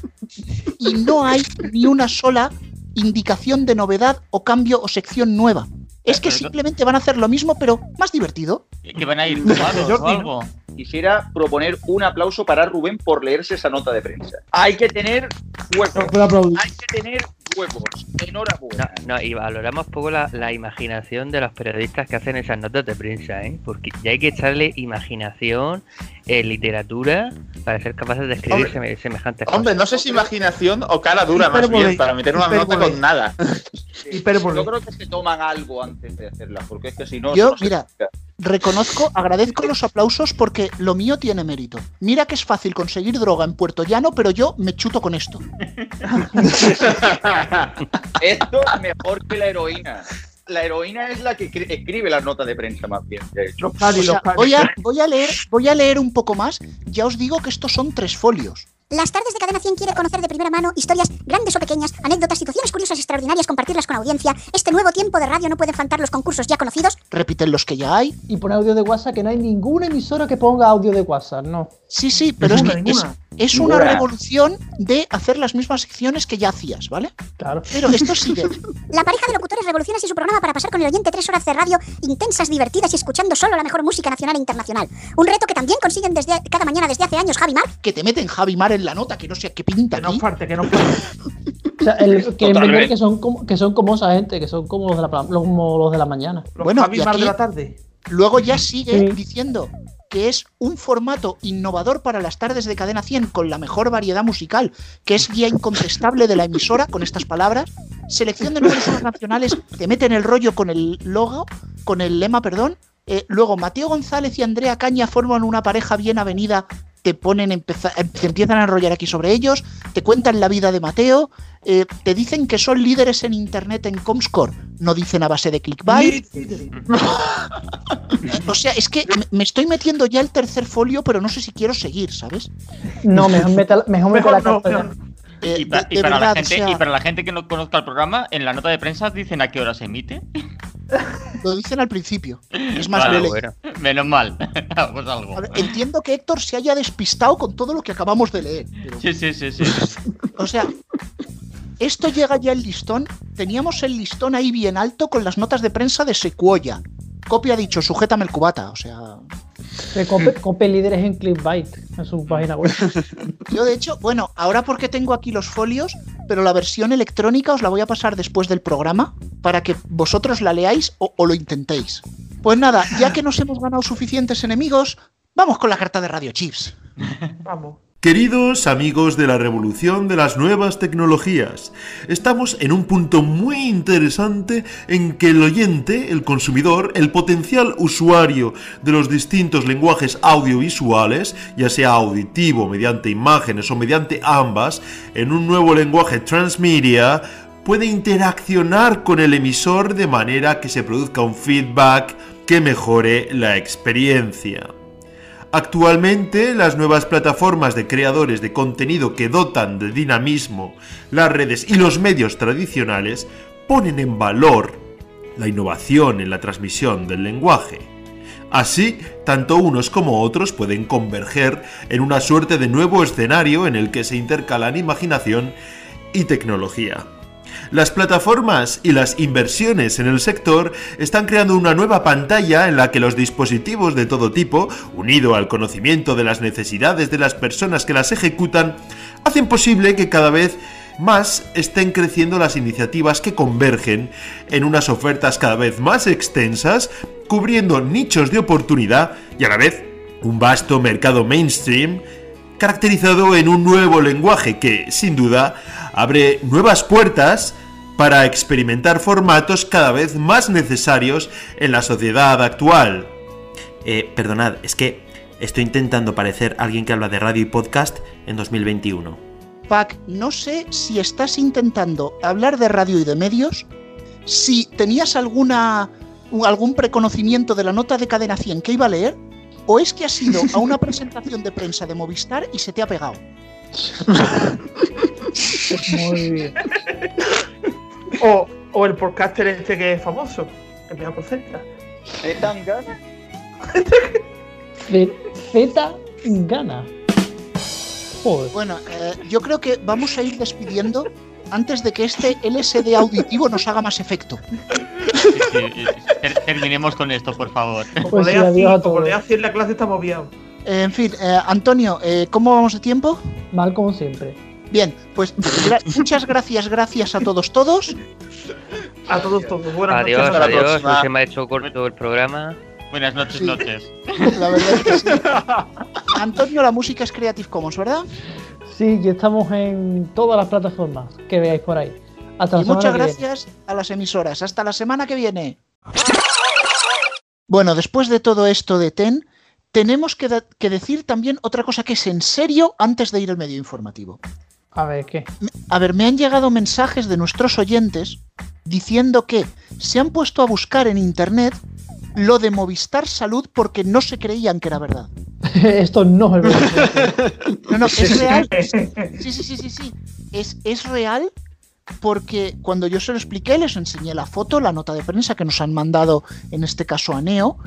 y no hay ni una sola indicación de novedad o cambio o sección nueva. Es que simplemente van a hacer lo mismo, pero más divertido. Que van a ir o algo. Quisiera proponer un aplauso para Rubén por leerse esa nota de prensa. Hay que tener aplaudir. Hay que tener huevos. Enhorabuena. No, y valoramos poco la, la imaginación de los periodistas que hacen esas notas de prensa, ¿eh? Porque ya hay que echarle imaginación, eh, literatura, para ser capaces de escribir Hombre, seme- semejantes Hombre, no sé si imaginación o cara dura más bien, para meter una nota con nada. Hipérbole. Yo creo que se toman algo antes de hacerla, porque es que si no. Yo, no se mira, explica. Reconozco, agradezco los aplausos porque lo mío tiene mérito. Mira que es fácil conseguir droga en Puerto Llano, pero yo me chuto con esto. Esto es mejor que la heroína. La heroína es la que cri- escribe las notas de prensa, más bien, de hecho. O sea, voy, a, voy, a leer, voy a leer un poco más. Ya os digo que estos son tres folios. Las tardes de Cadena 100 quiere conocer de primera mano historias grandes o pequeñas, anécdotas, situaciones curiosas extraordinarias, compartirlas con la audiencia. Este nuevo tiempo de radio no puede faltar los concursos ya conocidos. Repiten los que ya hay. Y pone audio de WhatsApp, que no hay ninguna emisora que ponga audio de WhatsApp, no. Sí, sí, pero es que es, Ninguna. Es una Ninguna. revolución de hacer las mismas secciones que ya hacías, ¿vale? Claro. Pero esto sigue. La pareja de locutores revoluciona así su programa para pasar con el oyente tres horas de radio intensas, divertidas y escuchando solo la mejor música nacional e internacional. Un reto que también consiguen desde cada mañana desde hace años Javi Mar. Que te meten Javi Mar en la nota, que no sé qué pinta Que no falte, que no falte. O sea, el, que que son como, que son como esa gente, que son como los de la, como los de la mañana. Los Bueno, Javi Mar de la tarde. Luego ya sigue Sí. diciendo que es un formato innovador para las tardes de Cadena 100 con la mejor variedad musical, que es guía incontestable de la emisora con estas palabras. Selección de unos nacionales, te meten el rollo con el logo, con el lema, perdón. Eh, luego Mateo González y Andrea Caña forman una pareja bien avenida, te ponen empeza- em- te empiezan a enrollar aquí sobre ellos, te cuentan la vida de Mateo, eh, te dicen que son líderes en internet en Comscore, no dicen a base de clickbait. O sea, es que me- estoy metiendo ya el tercer folio, pero no sé si quiero seguir, ¿sabes? No, mejor mete, mejor la no, carta Eh, Y, pa- de- y de para verdad, la gente, o sea, y para la gente que no conozca el programa, en la nota de prensa dicen a qué hora se emite. Lo dicen al principio. Es más, Vale, bueno. Menos mal. pues algo. A ver, entiendo que Héctor se haya despistado con todo lo que acabamos de leer. pero- Sí, sí, sí, sí. o sea, esto llega ya el listón. Teníamos el listón ahí bien alto con las notas de prensa de Sequoia. Copia ha dicho, sujétame el cubata. O sea, cope, cope líderes en clickbait en su página web. yo de hecho, bueno, ahora porque tengo aquí los folios, pero la versión electrónica os la voy a pasar después del programa para que vosotros la leáis o, o lo intentéis. Pues nada, ya que nos hemos ganado suficientes enemigos, vamos con la carta de Radio Chips. Vamos. Queridos amigos de la revolución de las nuevas tecnologías, estamos en un punto muy interesante en que el oyente, el consumidor, el potencial usuario de los distintos lenguajes audiovisuales, ya sea auditivo, mediante imágenes o mediante ambas, en un nuevo lenguaje transmedia, puede interaccionar con el emisor de manera que se produzca un feedback que mejore la experiencia. Actualmente, las nuevas plataformas de creadores de contenido que dotan de dinamismo las redes y los medios tradicionales ponen en valor la innovación en la transmisión del lenguaje. Así, tanto unos como otros pueden converger en una suerte de nuevo escenario en el que se intercalan imaginación y tecnología. Las plataformas y las inversiones en el sector están creando una nueva pantalla en la que los dispositivos de todo tipo, unido al conocimiento de las necesidades de las personas que las ejecutan, hacen posible que cada vez más estén creciendo las iniciativas que convergen en unas ofertas cada vez más extensas, cubriendo nichos de oportunidad y a la vez un vasto mercado mainstream caracterizado en un nuevo lenguaje que, sin duda, abre nuevas puertas para experimentar formatos cada vez más necesarios en la sociedad actual. Eh, perdonad, es que estoy intentando parecer alguien que habla de radio y podcast en 2021. Pac, no sé si estás intentando hablar de radio y de medios, si tenías alguna algún preconocimiento de la nota de cadena 100 que iba a leer, o es que has ido a una presentación de prensa de Movistar y se te ha pegado. Muy bien. O, o el podcaster este que es famoso, el Peña Porcenta. ¿Te dan ganas? Z Z gana. Joder. Bueno, eh, yo creo que vamos a ir despidiendo antes de que este LSD auditivo nos haga más efecto. Sí, sí, ter- terminemos con esto, por favor. Como Pues sí, lea adiós a así, como así en la clase estamos bien. Eh, en fin, eh, Antonio, eh, ¿cómo vamos de tiempo? Mal como siempre. Bien, pues gra- muchas gracias, gracias a todos, todos. A todos, todos. Buenas Adiós, noches. hasta adiós. próxima. Se me ha hecho corto el programa. Buenas noches, Sí. noches. La verdad es que sí. Antonio, la música es Creative Commons, ¿verdad? Sí, y estamos en todas las plataformas que veáis por ahí. Hasta la Y semana muchas que viene. gracias a las emisoras. Hasta la semana que viene. Bueno, después de todo esto de TEN, tenemos que decir también otra cosa que es en serio antes de ir al medio informativo. A ver, ¿qué? A ver, me han llegado mensajes de nuestros oyentes diciendo que se han puesto a buscar en internet lo de Movistar Salud porque no se creían que era verdad. Esto no es verdad. No, no, es real. Sí, sí, sí, sí, sí. Es, es real porque cuando yo se lo expliqué les enseñé la foto, la nota de prensa que nos han mandado, en este caso a Neo,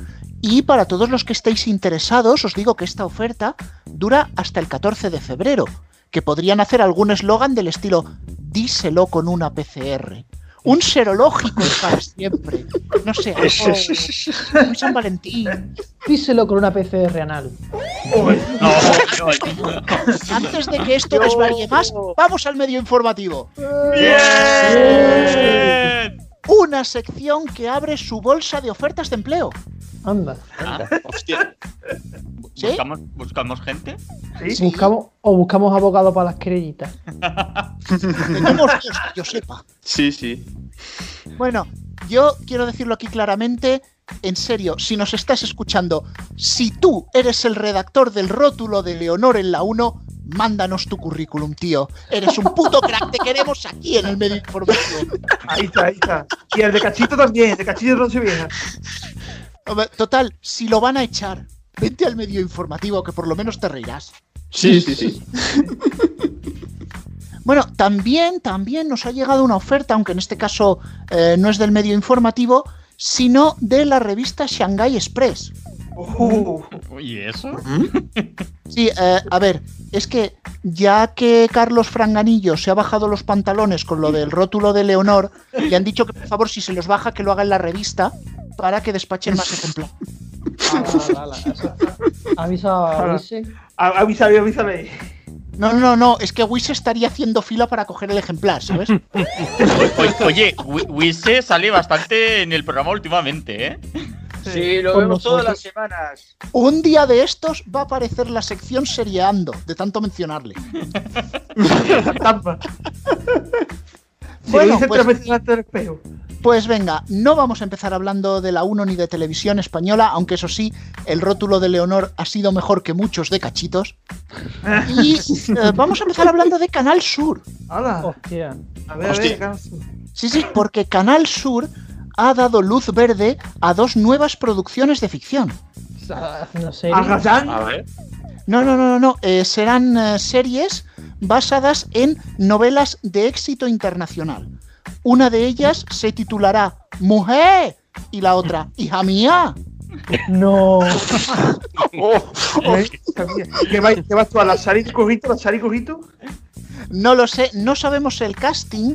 y para todos los que estéis interesados os digo que esta oferta dura hasta el 14 de febrero, que podrían hacer algún eslogan del estilo díselo con una PCR. Un serológico para siempre. No sé, algo, un San Valentín. Díselo con una PCR anal. Antes de que esto desvaríe más, vamos al medio informativo. Una sección que abre su bolsa de ofertas de empleo. Anda. Ah, hostia. ¿Sí? ¿Buscamos, ¿Buscamos gente? Buscamos, o buscamos abogado para las querellitas. Tenemos dos, que yo sepa. Sí, sí. Bueno, yo quiero decirlo aquí claramente, en serio, si nos estás escuchando, si tú eres el redactor del rótulo de Leonor en la 1, mándanos tu currículum, tío. Eres un puto crack, te queremos aquí en el medio informativo. Ahí está, ahí está. Y el de Cachito también, el de Cachito no se vieja. Total, si lo van a echar, vente al medio informativo que por lo menos te reirás. Sí, sí, sí. Bueno, también, también nos ha llegado una oferta, aunque en este caso eh, no es del medio informativo, sino de la revista Shanghai Express. Oye, ¿eso? Sí, eh, a ver, es que ya que Carlos Franganillo se ha bajado los pantalones con lo del rótulo de Leonor, le han dicho que por favor si se los baja que lo haga en la revista para que despachen más ejemplares. Avisa a Luise. Avísame, avísame. No, no, no, es que Wise estaría haciendo fila para coger el ejemplar, ¿sabes? O- Oye, Wi- Wise sale bastante en el programa últimamente, ¿eh? Sí, lo vemos todas las semanas. Un día de estos va a aparecer la sección seriando, de tanto mencionarle. Si Bueno, pues- Pues venga, no vamos a empezar hablando de la 1 ni de televisión española, aunque eso sí, el rótulo de Leonor ha sido mejor que muchos de cachitos. Y eh, vamos a empezar hablando de Canal Sur. Hola. Hostia. A ver, a Hostia. ver, Carlos. Sí, sí, porque Canal Sur ha dado luz verde a dos nuevas producciones de ficción. No sé. Algazán. No, no, no, no, no. eh, serán eh, series basadas en novelas de éxito internacional. Una de ellas se titulará Mujer y la otra Hija mía. No. ¿Qué vas qué vas tú a la Sari Cojito? ¿La Sari Cojito? No lo sé, no sabemos el casting,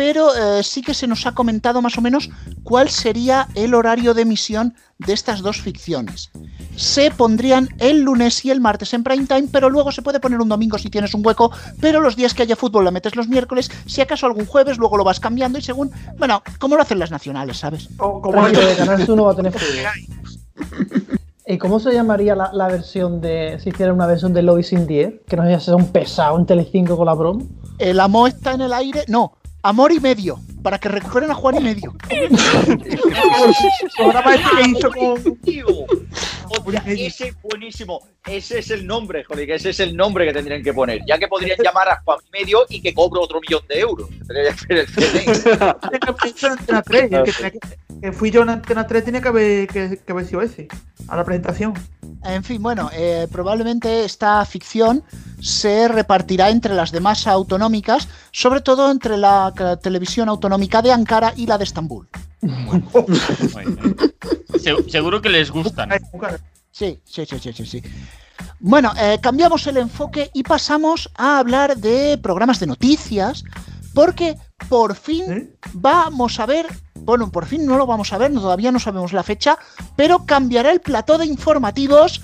pero eh, sí que se nos ha comentado más o menos cuál sería el horario de emisión de estas dos ficciones. Se pondrían el lunes y el martes en prime time, pero luego se puede poner un domingo si tienes un hueco, pero los días que haya fútbol la metes los miércoles, si acaso algún jueves, luego lo vas cambiando y según, bueno, como lo hacen las nacionales, ¿sabes? Tranquilo, de Canal Sur no va a tener fútbol. ¿Y cómo se llamaría la, la versión de. si hiciera una versión de Lois in the Air? Que no sea un pesado en Telecinco con la broma. El amor está en el aire, no, amor y medio, para que recuperen a Juan y medio. programa este que hizo con. Hostia, ese es buenísimo. Ese es el nombre, joder, que ese es el nombre que tendrían que poner. Ya que podrían llamar a Juan y Medio y que cobro otro millón de euros. Tendría que ser el CNI. Eso en Antena 3. el que, tenía que- que fui yo en Antena 3, tenía que haber, que, que haber sido ese. A la presentación. En fin, bueno, eh, probablemente esta ficción se repartirá entre las demás autonómicas, sobre todo entre la televisión autonómica de Ankara y la de Estambul. Se- seguro que les gustan. Sí, sí, sí, sí, sí. sí. Bueno, eh, cambiamos el enfoque y pasamos a hablar de programas de noticias, porque por fin vamos a ver, bueno, por fin no lo vamos a ver, no- todavía no sabemos la fecha, pero cambiará el plató de informativos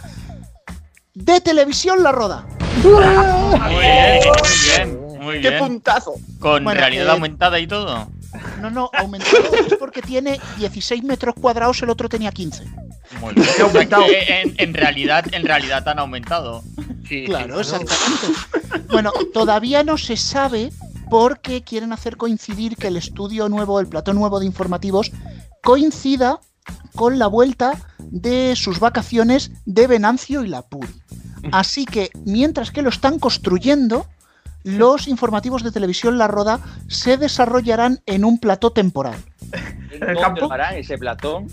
de televisión La Roda. Muy bien, muy bien, muy ¡Qué bien. puntazo! Con Bueno, realidad eh, aumentada y todo. No, no, aumentado es porque tiene 16 metros cuadrados, el otro tenía 15. Muy bien. O sea, que en, en realidad, en realidad han aumentado. Claro, exactamente. Bueno, todavía no se sabe por qué quieren hacer coincidir que el estudio nuevo, el plató nuevo de informativos, coincida con la vuelta de sus vacaciones de Venancio y Lapuri. Así que, mientras que lo están construyendo, los informativos de televisión La Roda se desarrollarán en un plató temporal. ¿En ese platón?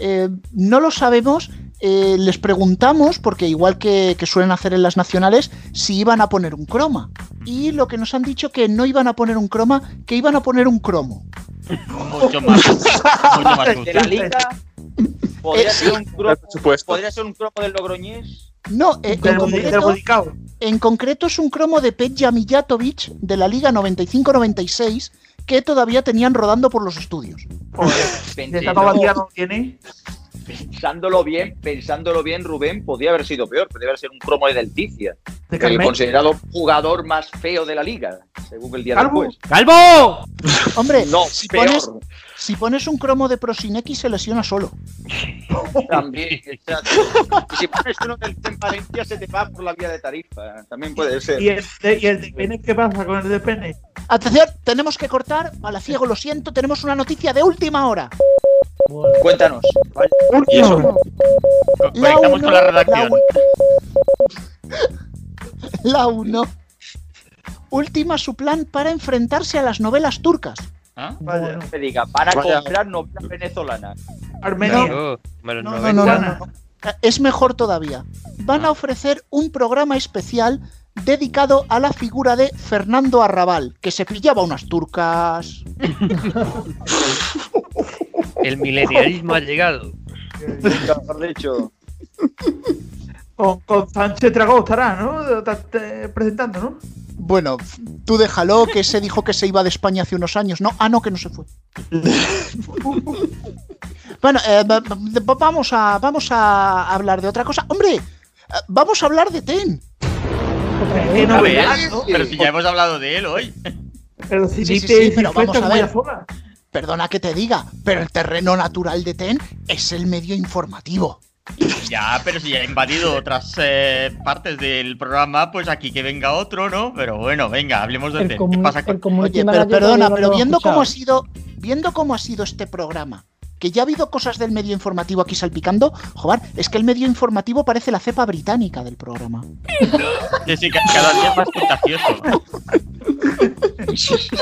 Eh, no lo sabemos. eh, les preguntamos, porque igual que, que suelen hacer en las nacionales, si iban a poner un croma. Y lo que nos han dicho que no iban a poner un croma, que iban a poner un cromo. Mucho más. mucho más De la liga. ¿Podría, Eh, ser sí. un cromo. ¿Podría ser un cromo del Logroñés? No, eh, en, Del- concreto, Bodicao. en concreto es un cromo de Petja Mijatovic de la Liga 95-96 que todavía tenían rodando por los estudios. De esta Badía no tiene. Pensándolo bien, pensándolo bien, Rubén, podría haber sido peor. Podría haber sido un cromo de Delticia. De El Carmen. considerado jugador más feo de la liga, según el día Calvo. después. ¡Calvo! Hombre, No, si, peor. pones, si pones un cromo de Prosineki se lesiona solo. También, exacto. Y si pones uno del en Valencia se te va por la vía de tarifa. También puede ser. ¿Y el, de, ¿Y el de pene qué pasa con el de pene? Atención, tenemos que cortar. Palaciego, lo siento, tenemos una noticia de última hora. Cuéntanos. Y eso. Conectamos uno, con la redacción. La 1. Ultima su plan para enfrentarse a las novelas turcas. ¿Ah? Vaya. Me diga, van a Vaya. comprar novelas venezolanas. No, No, no, no, no, no. Eh, Es mejor todavía. Van a ofrecer un programa especial dedicado a la figura de Fernando Arrabal, que se pillaba unas turcas. El milenialismo ha llegado. Dicho. Con, con Sánchez Dragó estará, ¿no? Presentando, ¿no? Bueno, tú déjalo, que se dijo que se iba de España hace unos años, ¿no? Ah, no, que no se fue. bueno, eh, va- va- vamos, a, vamos a hablar de otra cosa. ¡Hombre! eh, Vamos a hablar de TEN. Que no A ver, veas, ¿no? pero si ya hemos hablado de él hoy. Pero si Sí, sí, sí, pero vamos a ver. Perdona que te diga, pero el terreno natural de TEN es el medio informativo. Ya, pero si ya ha invadido otras eh, partes del programa, pues aquí que venga otro, ¿no? Pero bueno, venga, hablemos de. ¿Qué pasa con el community Oye, pero perdona, pero viendo cómo ha sido, viendo cómo ha sido este programa, que ya ha habido cosas del medio informativo aquí salpicando, joder, es que el medio informativo parece la cepa británica del programa. Sí, sí, ca- cada día es más contagioso.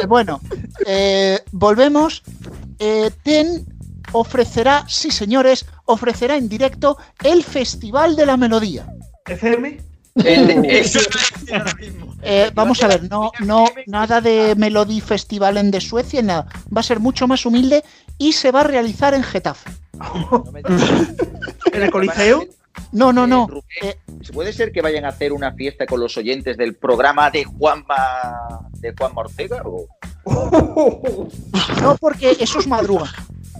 Eh, bueno, eh, volvemos. Eh, TEN ofrecerá, sí señores, ofrecerá en directo el Festival de la Melodía. FM. Eso Eh, vamos a ver, no, no, nada de Melody Festival en de Suecia, nada. Va a ser mucho más humilde y se va a realizar en Getafe. ¿En el Coliseo? No, no, no. Eh, ¿Puede ser que vayan a hacer una fiesta con los oyentes del programa de Juanma de Juan Ortega? O... No, porque esos madrugan.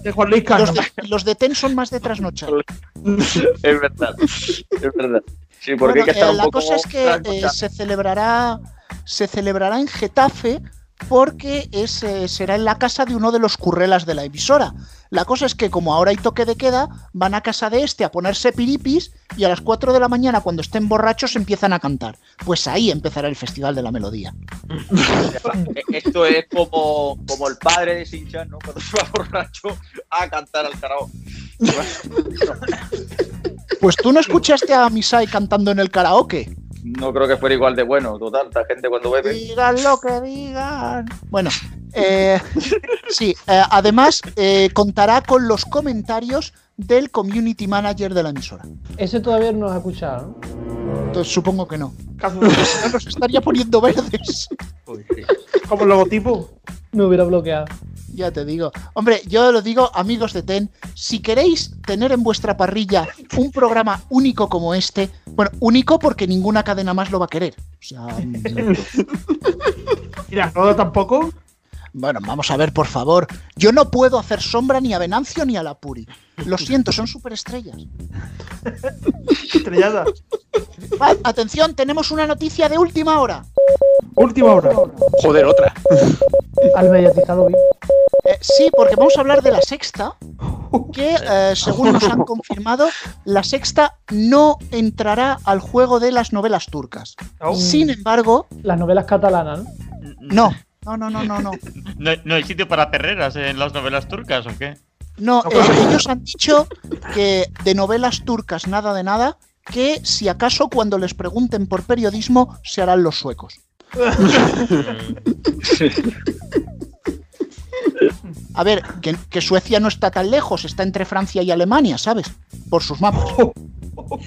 De Juan Luis Cano. Los de, los de TEN son más de trasnochar. es verdad, es verdad. Sí, porque hay Bueno, que estar eh, un la poco cosa es que eh, se celebrará se celebrará en Getafe porque es, eh, será en la casa de uno de los currelas de la emisora. La cosa es que como ahora hay toque de queda, van a casa de este a ponerse piripis y a las 4 de la mañana cuando estén borrachos empiezan a cantar. Pues ahí empezará el Festival de la Melodía. Esto es como, como el padre de Sinchan, ¿no? Cuando se va borracho a cantar al karaoke. Pues tú no escuchaste a Misai cantando en el karaoke. No creo que fuera igual de bueno. Total, la gente cuando bebe. Digan lo que digan. Bueno, eh, sí, eh, además eh, contará con los comentarios del community manager de la emisora. Ese todavía no lo has escuchado, ¿no? Entonces supongo que no nos estaría poniendo verdes. Como el logotipo. Me hubiera bloqueado. Ya te digo. Hombre, yo lo digo, amigos de TEN, si queréis tener en vuestra parrilla un programa único como este, bueno, único porque ninguna cadena más lo va a querer. O sea, Mira, no tampoco. Bueno, vamos a ver, por favor. Yo no puedo hacer sombra ni a Venancio ni a la Puri. Lo siento, son superestrellas. Estrellada. Ah, atención, tenemos una noticia de última hora. Última hora. Joder, otra. Al mediatizado bien. Eh, sí, porque vamos a hablar de la sexta, que eh, según nos han confirmado, la sexta no entrará al juego de las novelas turcas. Sin embargo, Las novelas catalanas, ¿no? no, no, no, no, no, no. ¿No, no hay sitio para perreras en las novelas turcas o qué? No, eh, ellos han dicho que de novelas turcas nada de nada, que si acaso cuando les pregunten por periodismo se harán los suecos. A ver, que, que Suecia no está tan lejos, está entre Francia y Alemania, ¿sabes? Por sus mapas.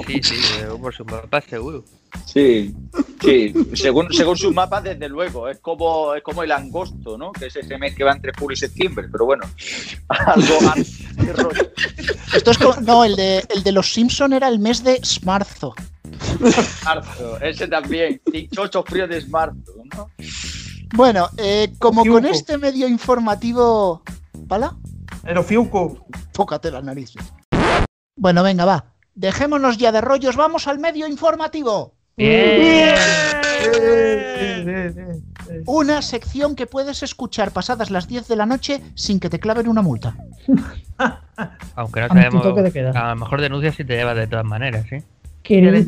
Sí, sí, por su mapa seguro. Sí, sí. Según, según sus mapas, desde luego. Es como, es como el angosto, ¿no? Que es ese mes que va entre julio y septiembre. Pero bueno, algo Esto es como- no, el de, el de los Simpson era el mes de Smarzo. marzo. Ese también. Ocho frío de marzo, ¿no? Bueno, eh, como con este medio informativo. ¿Pala? El Ofiuco. Tócate las narices. Bueno, venga, va. Dejémonos ya de rollos, vamos al medio informativo. Una sección que puedes escuchar pasadas las 10 de la noche sin que te claven una multa. Aunque no sabemos. A lo mejor denuncia si te lleva de todas maneras, ¿sí?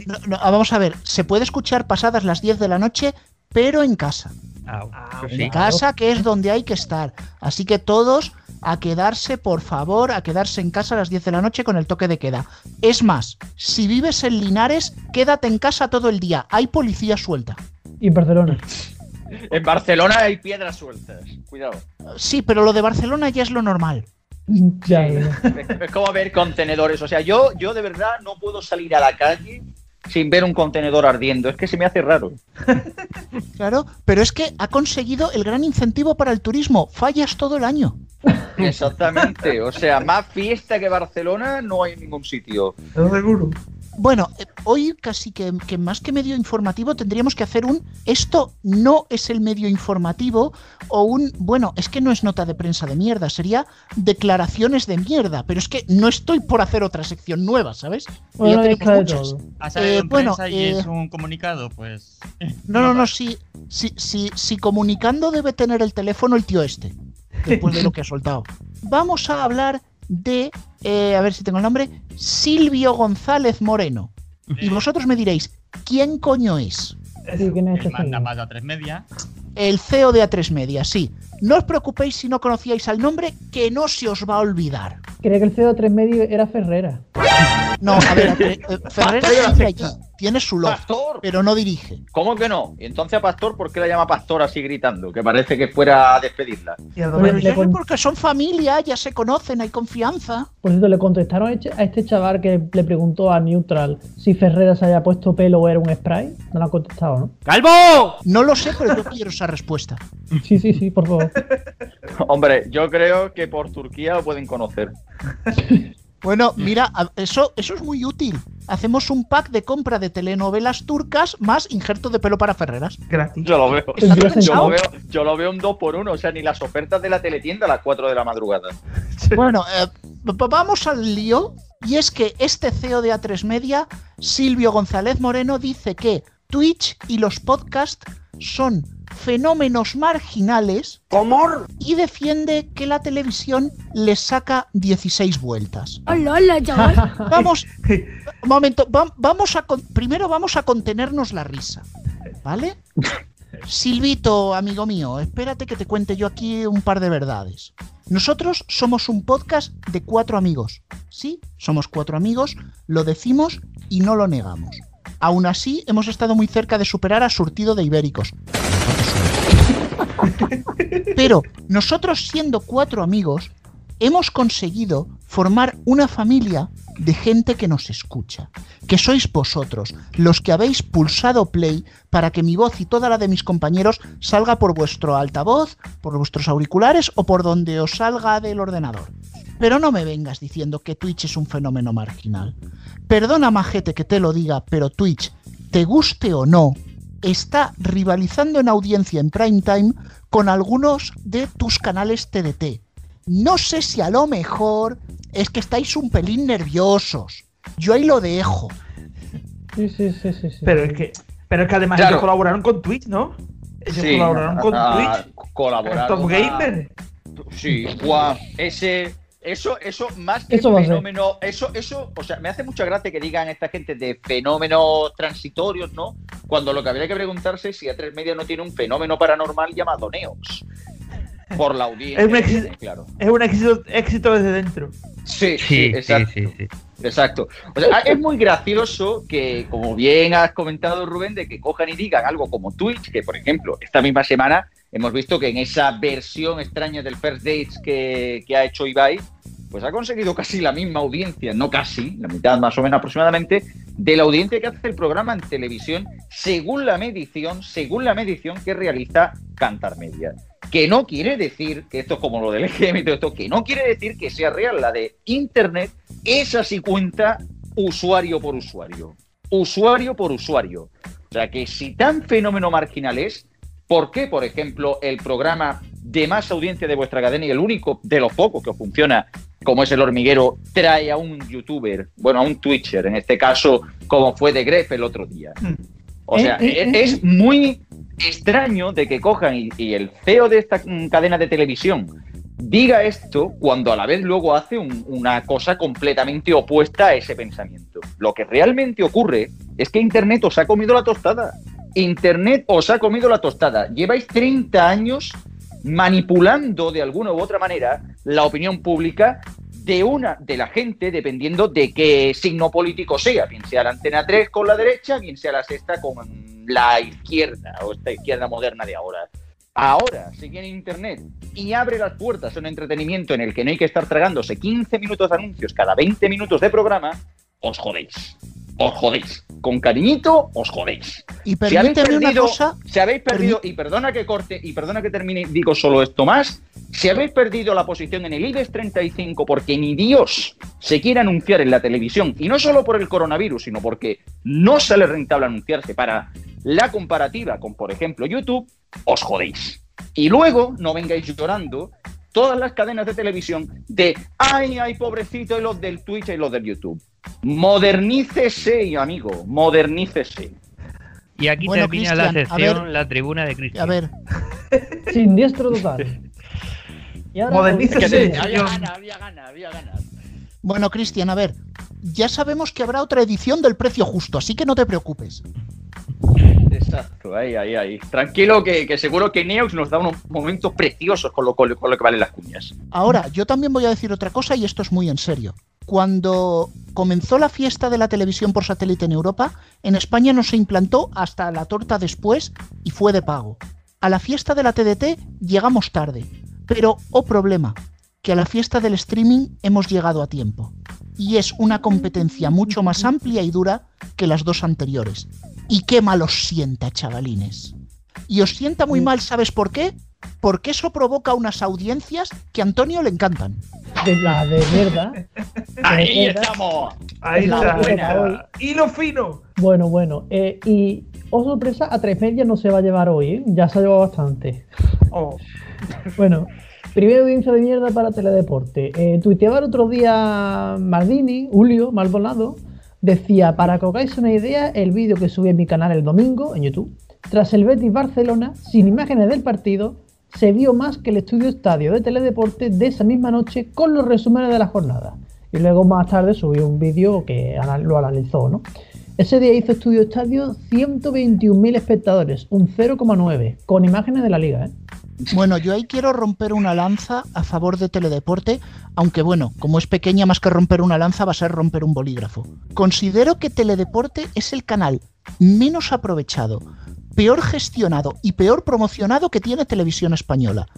No, no, ah, vamos a ver, se puede escuchar pasadas las 10 de la noche, pero en casa. Ah, En casa, que es donde hay que estar. Así que todos a quedarse, por favor, a quedarse en casa a las 10 de la noche con el toque de queda. Es más, si vives en Linares, quédate en casa todo el día. Hay policía suelta. Y en Barcelona. En Barcelona hay piedras sueltas. Cuidado. Sí, pero lo de Barcelona ya es lo normal. Ya, Es, es como ver contenedores. O sea, yo, yo de verdad no puedo salir a la calle sin ver un contenedor ardiendo. Es que se me hace raro. Claro, pero es que ha conseguido el gran incentivo para el turismo. Fallas todo el año. Exactamente. O sea, más fiesta que Barcelona no hay en ningún sitio. seguro. Bueno, eh, hoy casi que, que más que medio informativo tendríamos que hacer un esto no es el medio informativo o un bueno, es que no es nota de prensa de mierda, sería declaraciones de mierda, pero es que no estoy por hacer otra sección nueva, ¿sabes? Bueno, Ya tenemos muchas. todo. Ha salido Eh, en bueno, prensa y eh, es un comunicado, pues. No, no, no, si, si, si, si comunicando debe tener el teléfono el tío este, después de lo que ha soltado. Vamos a hablar de, eh, a ver si tengo el nombre, Silvio González Moreno. Y vosotros me diréis, ¿quién coño es? Sí, ¿quién es El manda más a tres media. El CEO de A3 Media, sí. No os preocupéis si no conocíais al nombre, que no se os va a olvidar. Creía que el CEO de 3 medio era Ferrera. No, a ver, eh, eh, Ferrera sigue allí, tiene su logo, Pastor. pero no dirige. ¿Cómo que no? Y entonces a Pastor, ¿por qué la llama Pastor así gritando? Que parece que fuera a despedirla. Pues con- Porque son familia, ya se conocen, hay confianza. Por cierto, le contestaron a este- este chaval que le preguntó a Neutral si Ferrera se había puesto pelo o era un spray. No lo han contestado, ¿no? ¡Calvo! No lo sé, pero yo quiero esa respuesta. Sí, sí, sí, por favor. Hombre, yo creo que por Turquía lo pueden conocer. Bueno, mira, eso, eso es muy útil. Hacemos un pack de compra de telenovelas turcas más injerto de pelo para Ferreras. Gratis. Yo lo veo. Yo lo veo, yo lo veo un 2 por 1 o sea, ni las ofertas de la teletienda a las 4 de la madrugada. Bueno, eh, vamos al lío. Y es que este CEO de A3 Media, Silvio González Moreno, dice que Twitch y los podcasts son fenómenos marginales y defiende que la televisión les saca 16 vueltas. Hola, hola, chaval. Vamos, un momento, va- vamos a con- primero vamos a contenernos la risa, ¿vale? Silvito, amigo mío, espérate que te cuente yo aquí un par de verdades. Nosotros somos un podcast de cuatro amigos. Sí, somos cuatro amigos, lo decimos y no lo negamos. Aún así, hemos estado muy cerca de superar a Surtido de Ibéricos. Pero nosotros siendo cuatro amigos, hemos conseguido formar una familia de gente que nos escucha, que sois vosotros, los que habéis pulsado play para que mi voz y toda la de mis compañeros salga por vuestro altavoz, por vuestros auriculares o por donde os salga del ordenador. Pero no me vengas diciendo que Twitch es un fenómeno marginal. Perdona, majete, que te lo diga, pero Twitch, te guste o no, está rivalizando en audiencia en prime time con algunos de tus canales TDT. No sé si a lo mejor es que estáis un pelín nerviosos. Yo ahí lo dejo. Sí, sí, sí, sí. sí. Pero es que, pero es que además Claro. ellos colaboraron con Twitch, ¿no? Ellos Sí, colaboraron con Twitch. colaboraron Top a- Gamer. Sí, guau, ese, eso, eso más que Eso a fenómeno, eso, eso, o sea, me hace mucha gracia que digan esta gente de fenómenos transitorios, ¿no? Cuando lo que habría que preguntarse es si A3 Media no tiene un fenómeno paranormal llamado Neox. Por la audiencia. Es un éxito, tiene, claro. es un éxito, éxito desde dentro. Sí, sí, Sí, sí, exacto. sí, sí. Exacto. O sea, es muy gracioso que, como bien has comentado, Rubén, de que cojan y digan algo como Twitch, que por ejemplo, esta misma semana hemos visto que en esa versión extraña del First Dates que, que ha hecho Ibai, pues ha conseguido casi la misma audiencia, no casi, la mitad más o menos aproximadamente, de la audiencia que hace el programa en televisión, según la medición, según la medición que realiza Cantar Media. Que no quiere decir que esto es como lo del EGM y todo esto, que no quiere decir que sea real. La de Internet, esa sí cuenta usuario por usuario. Usuario por usuario. O sea que si tan fenómeno marginal es, ¿por qué, por ejemplo, el programa de más audiencia de vuestra cadena y el único de los pocos que os funciona, como es el hormiguero, trae a un youtuber, bueno, a un twitcher, en este caso, como fue de Gref el otro día? O sea, Eh, eh, e- eh, es muy extraño de que cojan y, y el CEO de esta mm, cadena de televisión diga esto cuando a la vez luego hace un- una cosa completamente opuesta a ese pensamiento. Lo que realmente ocurre es que Internet os ha comido la tostada. Internet os ha comido la tostada. Lleváis 30 años manipulando de alguna u otra manera la opinión pública de una de la gente dependiendo de qué signo político sea, bien sea la antena 3 con la derecha, bien sea la sexta con la izquierda o esta izquierda moderna de ahora. Ahora, si viene Internet y abre las puertas a un entretenimiento en el que no hay que estar tragándose 15 minutos de anuncios cada 20 minutos de programa, os jodéis. Os jodéis. Con cariñito, os jodéis. Y Si habéis permíteme una perdido- cosa. Si habéis perdido, y perdona que corte, y perdona que termine, digo solo esto más, si habéis perdido la posición en el IBEX 35 porque ni Dios se quiere anunciar en la televisión, y no solo por el coronavirus, sino porque no sale rentable anunciarse para la comparativa con, por ejemplo, YouTube, os jodéis. Y luego no vengáis llorando todas las cadenas de televisión de ay, ay, pobrecito, y los del Twitch y los del YouTube. Modernícese, amigo, modernícese. Y aquí Bueno, termina la sección ver. La Tribuna de Cristian. A ver, Sin diestro total. Y ahora- Modernícese. Había ganas, había ganas, había ganas. bueno, Cristian, a ver. Ya sabemos que habrá otra edición del precio justo, así que no te preocupes. Exacto, ahí, ahí, ahí. Tranquilo que, seguro que Neox nos da unos momentos preciosos con lo- con lo que valen las cuñas. Ahora, yo también voy a decir otra cosa y esto es muy en serio. Cuando comenzó la fiesta de la televisión por satélite en Europa, en España no se implantó hasta la torta después y fue de pago. A la fiesta de la TDT llegamos tarde, pero, oh problema, que a la fiesta del streaming hemos llegado a tiempo. Y es una competencia mucho más amplia y dura que las dos anteriores. Y qué mal os sienta, chavalines. Y os sienta muy mal, ¿sabes por qué? Porque eso provoca unas audiencias que a Antonio le encantan. De la de mierda. Ahí De verdad. estamos. Ahí La está. buena. Hilo fino. Bueno, bueno. eh, y, oh sorpresa, a tres media no se va a llevar hoy, ¿eh? Ya se ha llevado bastante. Oh. Bueno, primera audiencia de mierda para Teledeporte. Eh, tuiteaba el otro día Maldini, Julio Maldonado, decía, para que os hagáis una idea, el vídeo que subí en mi canal el domingo, en YouTube, tras el Betis Barcelona, sin imágenes del partido, se vio más que el estudio estadio de Teledeporte de esa misma noche con los resúmenes de la jornada. Y luego más tarde subió un vídeo que lo analizó, ¿no? Ese día hizo Estudio Estadio 121.000 espectadores, un 0,9, con imágenes de la liga, ¿eh? Bueno, yo ahí quiero romper una lanza a favor de Teledeporte, aunque bueno, como es pequeña, más que romper una lanza va a ser romper un bolígrafo. Considero que Teledeporte es el canal menos aprovechado, peor gestionado y peor promocionado que tiene Televisión Española.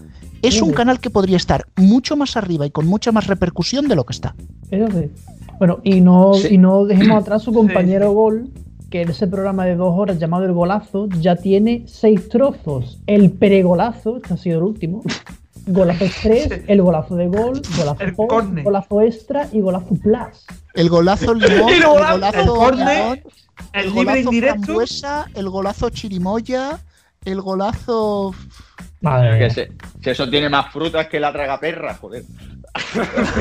Es un canal que podría estar mucho más arriba y con mucha más repercusión de lo que está. Eso sí. Bueno, y no, Sí. y no dejemos atrás su compañero Gol, que en ese programa de dos horas llamado El Golazo ya tiene seis trozos. El pregolazo, este ha sido el último. Golazo express, el golazo de gol, golazo post, golazo extra y golazo plus. El golazo limón, El el golazo, golazo el limón, el el libre golazo indirecto. frambuesa, el golazo chirimoya, el golazo... Madre Que se- si eso tiene más frutas que la tragaperra, joder.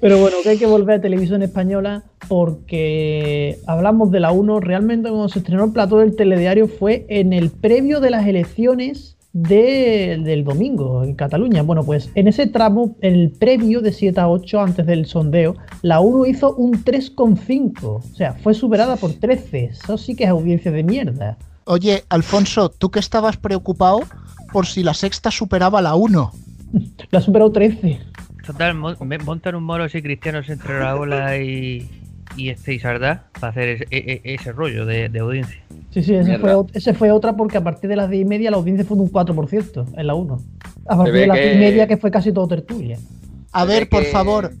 Pero bueno, que hay que volver a televisión española porque hablamos de la 1. Realmente cuando se estrenó el plató del telediario fue en el previo de las elecciones de- del domingo en Cataluña. Bueno, pues en ese tramo, el previo de 7 a 8 antes del sondeo, la 1 hizo un 3,5. O sea, fue superada por 13. Eso sí que es audiencia de mierda. Oye, Alfonso, tú que estabas preocupado por si la sexta superaba la 1. La ha superado 13. Total, montan un moros y cristianos entre Raola y, y este y Sardá para hacer ese, e- e- ese rollo de, de audiencia. Sí, sí, ese fue, ese fue otra porque a partir de las 10 y media la audiencia fue de un 4% en la 1. A partir de las que- 10 y media que fue casi todo tertulia. A ver, por que- favor,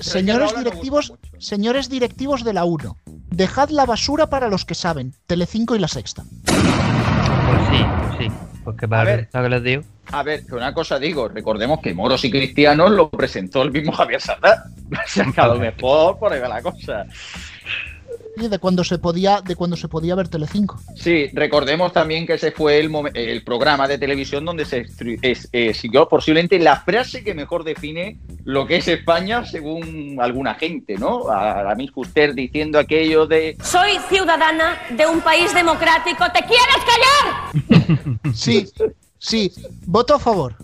señores no directivos, señores directivos de la 1, dejad la basura para los que saben, Telecinco y la sexta. Pues sí, pues sí. Porque para ver. lo que les digo. A ver, que una cosa digo, recordemos que Moros y Cristianos lo presentó el mismo Javier Sardá. O sea, que a lo mejor por ahí va la cosa. Y de cuando se podía, de cuando se podía ver Telecinco. Sí, recordemos también que ese fue el, el programa de televisión donde se es- eh, siguió posiblemente la frase que mejor define lo que es España según alguna gente, ¿no? A, a Fuster diciendo aquello de Soy ciudadana de un país democrático. ¿Te quieres callar? Sí, sí, voto a favor.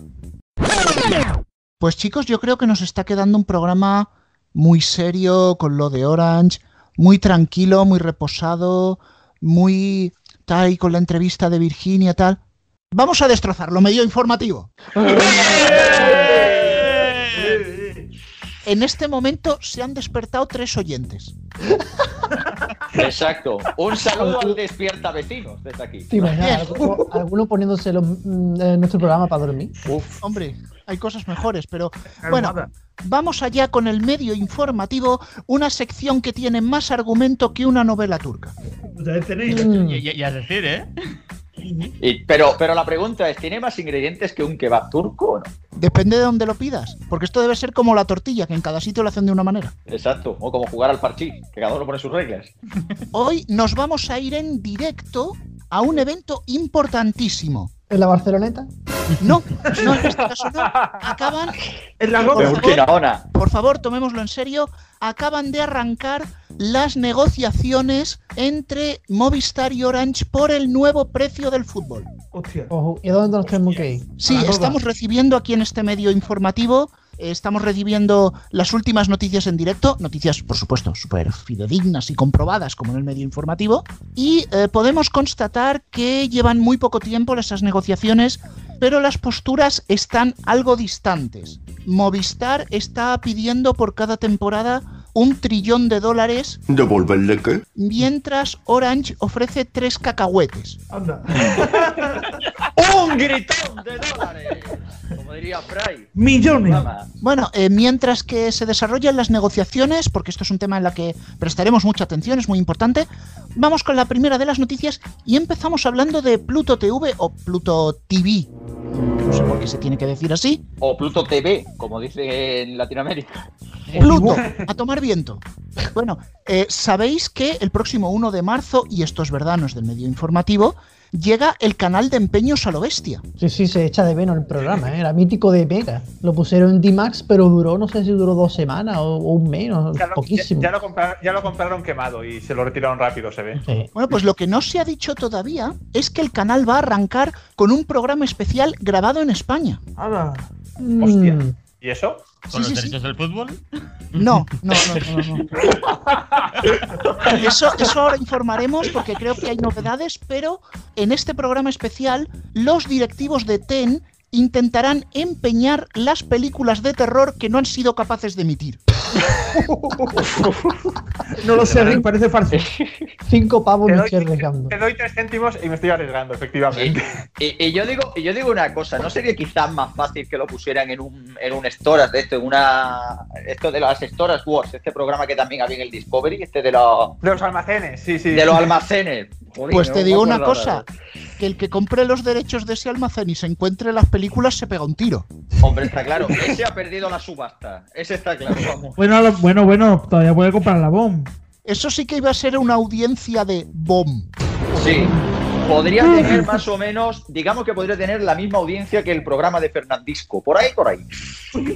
Pues chicos, yo creo que nos está quedando un programa muy serio con lo de Orange, muy tranquilo, muy reposado, muy tal y con la entrevista de Virginia tal. Vamos a destrozarlo, medio informativo. En este momento se han despertado tres oyentes. Exacto. Un saludo al despierta vecinos desde aquí. ¿Te imaginas alguno, alguno poniéndose lo- mm, eh, nuestro programa para dormir? Hombre, hay cosas mejores, pero bueno, vamos allá con el medio informativo, una sección que tiene más argumento que una novela turca. Y, y- y a decir, ¿eh? Y- pero, pero la pregunta es, ¿tiene más ingredientes que un kebab turco o no? Depende de dónde lo pidas, porque esto debe ser como la tortilla, que en cada sitio lo hacen de una manera. Exacto, o como jugar al parchís, que cada uno pone sus reglas. Hoy nos vamos a ir en directo a un evento importantísimo. ¿En la Barceloneta? No, no, en este caso no. Acaban. En la por favor, por favor, tomémoslo en serio. Acaban de arrancar las negociaciones entre Movistar y Orange por el nuevo precio del fútbol. Ojo, ¿y a dónde nos tenemos que ir? Sí, estamos recibiendo aquí en este medio informativo, estamos recibiendo las últimas noticias en directo, noticias por supuesto súper fidedignas y comprobadas como en el medio informativo, y eh, podemos constatar que llevan muy poco tiempo esas negociaciones, pero las posturas están algo distantes. Movistar está pidiendo por cada temporada un trillón de dólares, ¿Devolverle qué? mientras Orange ofrece tres cacahuetes. Anda. ¡Un gritón de dólares! Como diría Fry. Millones. Bueno, eh, mientras que se desarrollan las negociaciones, porque esto es un tema en la que prestaremos mucha atención, es muy importante, vamos con la primera de las noticias y empezamos hablando de Pluto TV o Pluto TV. No sé por qué se tiene que decir así. O Pluto TV, como dice en Latinoamérica. Pluto, a tomar viento. Bueno, eh, sabéis que el próximo 1 de marzo, y esto es verdad, no es del medio informativo, llega el canal de empeños a lo bestia. Sí, sí, se echa de menos el programa, ¿eh? era mítico de Mega. Lo pusieron en D-Max, pero duró, no sé si duró dos semanas o, o un mes, o Ya lo, poquísimo. ya- ya lo compra- ya lo compraron quemado y se lo retiraron rápido, se ve. Bueno, pues lo que no se ha dicho todavía es que el canal va a arrancar con un programa especial grabado en España. Hala. Hostia. Mm. ¿Y eso? ¿Con los derechos del fútbol? No, no, no, no, no. Eso, eso ahora informaremos porque creo que hay novedades, pero en este programa especial los directivos de TEN intentarán empeñar las películas de terror que no han sido capaces de emitir. No lo sé, Rick, parece falso. Cinco pavos Te me doy- estoy arriesgando. Te doy tres céntimos y me estoy arriesgando, efectivamente. Y, y yo digo, y yo digo una cosa, ¿no sería quizás más fácil que lo pusieran en un, en un Storas de esto, en una. Esto de las Storas Wars, este programa que también había en el Discovery, este de los. De los almacenes, sí, sí. De los almacenes. Pues te digo una cosa, que el que compre los derechos de ese almacén y se encuentre las películas se pega un tiro. Hombre, está claro. Ese ha perdido la subasta. Ese está claro, vamos. Bueno, lo- bueno, bueno, todavía puede comprar la bomb. Eso sí que iba a ser una audiencia de bomb. Sí. Podría tener más o menos, digamos que podría tener la misma audiencia que el programa de Fernandisco. Por ahí, por ahí.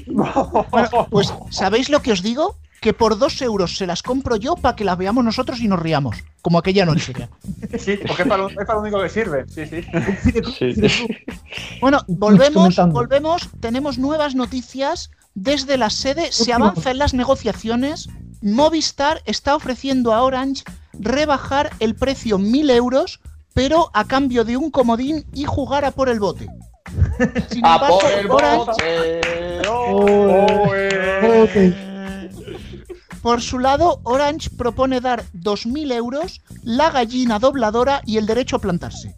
Bueno, pues ¿sabéis lo que os digo? Que por dos euros se las compro yo para que las veamos nosotros y nos riamos, como aquella noche. Sí, porque es para, lo, es para lo único que sirven. Sí, sí. Bueno, volvemos, volvemos, tenemos nuevas noticias desde la sede, se Última avanza en las negociaciones, Movistar está ofreciendo a Orange rebajar el precio 1000 euros, pero a cambio de un comodín y jugar a por el bote. Sin ¡A embargo, por el Orange, bote! ¡Oh, por su lado, Orange propone dar 2.000 euros, la gallina dobladora y el derecho a plantarse.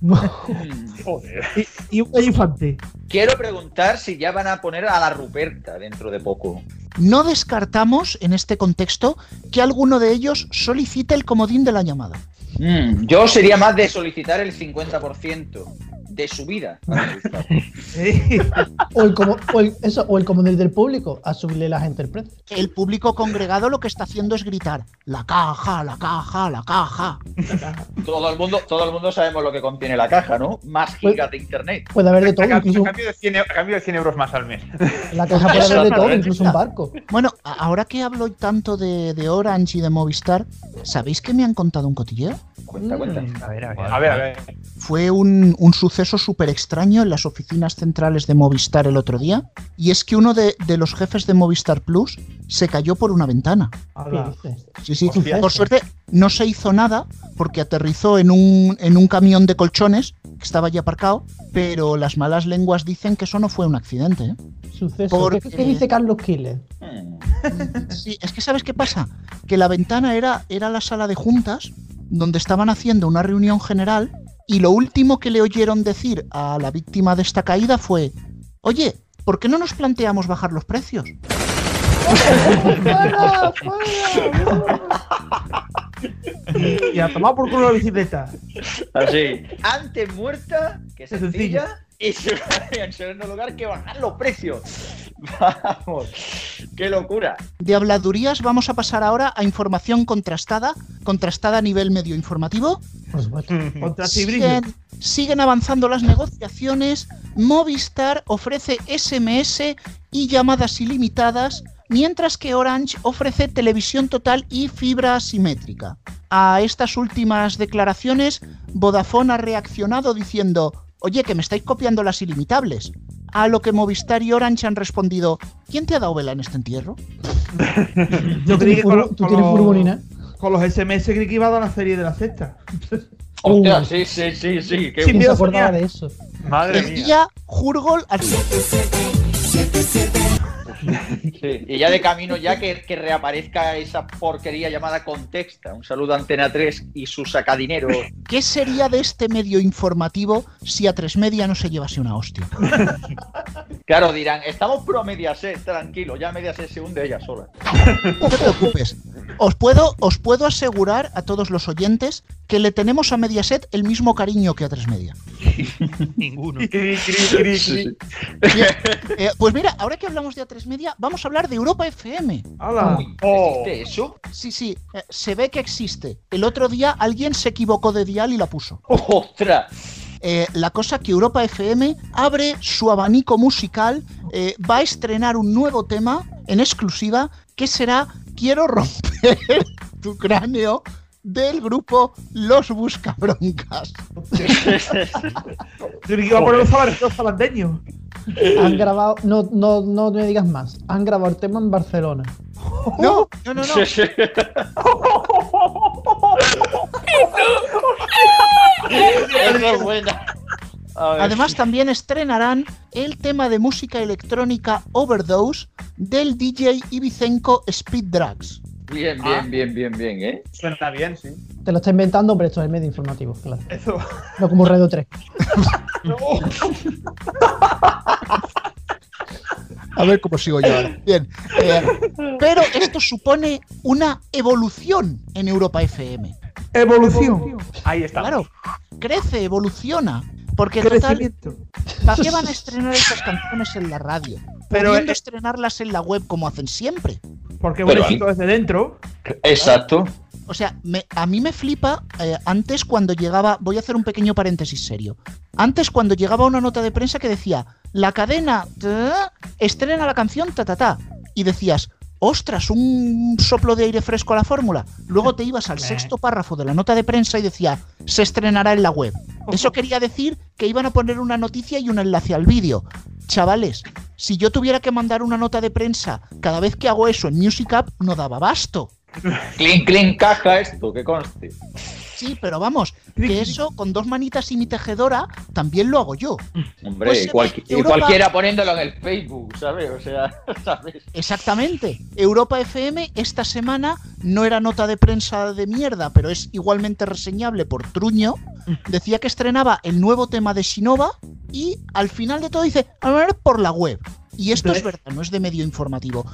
Joder. Y, y un infante. Quiero preguntar si ya van a poner a la Ruperta dentro de poco. No descartamos, en este contexto, que alguno de ellos solicite el comodín de la llamada. Mm, yo sería más de solicitar el 50% de su vida. O el, como, o el, eso, o el comodín del público, a subirle la gente el precio. El público congregado lo que está haciendo es gritar, la caja, la caja, la caja. Todo el mundo, todo el mundo sabemos lo que contiene la caja, ¿no? Más gigas de internet. Puede haber de A todo, cambio, incluso a cambio de 100, e- a cambio de 100 euros más al mes. la caja puede haber de todo, incluso un barco. Bueno, a- ahora que hablo tanto de, de Orange y de Movistar, ¿sabéis que me han contado un cotilleo? Cuenta, cuenta. A ver, a ver. A ver, a ver. Fue un, un suceso súper extraño en las oficinas centrales de Movistar el otro día, y es que uno de, de los jefes de Movistar Plus se cayó por una ventana. Sí, sí. Por suerte no se hizo nada porque aterrizó en un, en un camión de colchones que estaba ya aparcado, pero las malas lenguas dicen que eso no fue un accidente. ¿eh? Suceso. Porque- ¿Qué, qué dice Carlos Killer? Mm. Sí, es que ¿sabes qué pasa? Que la ventana era, era la sala de juntas donde estaban haciendo una reunión general y lo último que le oyeron decir a la víctima de esta caída fue, oye, ¿por qué no nos planteamos bajar los precios? ¡Fuera! Y a tomar por culo la bicicleta. Así. Antes muerta que Es sencilla y se- en segundo lugar que bajar los precios. Vamos. Qué locura. De habladurías vamos a pasar ahora a información contrastada, contrastada a nivel medio informativo. Siguen, siguen avanzando las negociaciones. Movistar ofrece SMS y llamadas ilimitadas, mientras que Orange ofrece televisión total y fibra asimétrica. A estas últimas declaraciones, Vodafone ha reaccionado diciendo, oye, que me estáis copiando las ilimitables. A lo que Movistar y Orange han respondido, ¿quién te ha dado vela en este entierro? Yo creí que con, ¿Tú con tienes los- furgonina? con los SMS creí que iba a dar la serie de la sexta. Hostia, sí, sí, sí, sí. Qué Sin ¿Quién se miedo acordaba de eso? Madre mía. Decía Jurgol al Sí, y ya de camino ya que, que reaparezca esa porquería llamada Contexta. Un saludo a Antena 3 y su sacadinero. ¿Qué sería de este medio informativo si a tres media no se llevase una hostia? Claro, dirán, estamos pro Mediaset, tranquilo, ya Mediaset se hunde ella sola. No te preocupes. Os puedo, os puedo asegurar a todos los oyentes que le tenemos a Mediaset el mismo cariño que a tres media. Ninguno. Bien, eh, pues mira, ahora que hablamos de A3 Media, vamos a hablar de Europa FM. ¡Hala! ¿Existe eso? Sí, sí, eh, se ve que existe. El otro día alguien se equivocó de dial y la puso. ¡Ostras! Eh, la cosa que Europa FM abre su abanico musical, eh, va a estrenar un nuevo tema en exclusiva que será Quiero romper tu cráneo del grupo Los Buscabroncas. Yo iba a poner los zabandeños. Han grabado, no, no, no me digas más. Han grabado el tema en Barcelona. No, no, no, no. Esa es buena. Además también estrenarán el tema de música electrónica Overdose del DJ Ibicenco Speed Drugs. Bien, bien, bien, bien, bien, ¿eh? Suena bien, sí. Te lo está inventando, pero esto es el medio informativo, claro. Eso. No como Radio 3. A ver cómo sigo yo ahora. Bien. eh, pero esto supone una evolución en Europa FM. Evolución. Ahí está. Claro, crece, evoluciona. Porque total. ¿para qué van a estrenar estas canciones en la radio? Pero, Pudiendo eh, estrenarlas en la web como hacen siempre. Porque Pero bonito desde dentro. Exacto. O sea, me- a mí me flipa eh, antes cuando llegaba, voy a hacer un pequeño paréntesis serio. Antes cuando llegaba una nota de prensa que decía, la cadena ta, estrena la canción ta ta ta. Y decías, ostras, un soplo de aire fresco a la fórmula. Luego te ibas al sexto párrafo de la nota de prensa y decía, se estrenará en la web. Eso quería decir que iban a poner una noticia y un enlace al vídeo. Chavales, si yo tuviera que mandar una nota de prensa cada vez que hago eso en Music App, no daba basto. Clean, clean, caja esto, que conste. Sí, pero vamos, que eso con dos manitas y mi tejedora también lo hago yo. Hombre, Pues, y Europa- cualquiera poniéndolo en el Facebook, ¿sabes? O sea, ¿sabes? Exactamente. Europa FM esta semana no era nota de prensa de mierda, pero es igualmente reseñable por Truño. Decía que estrenaba el nuevo tema de Shinova y al final de todo dice, a ver, por la web. Y esto es verdad, no es de medio informativo.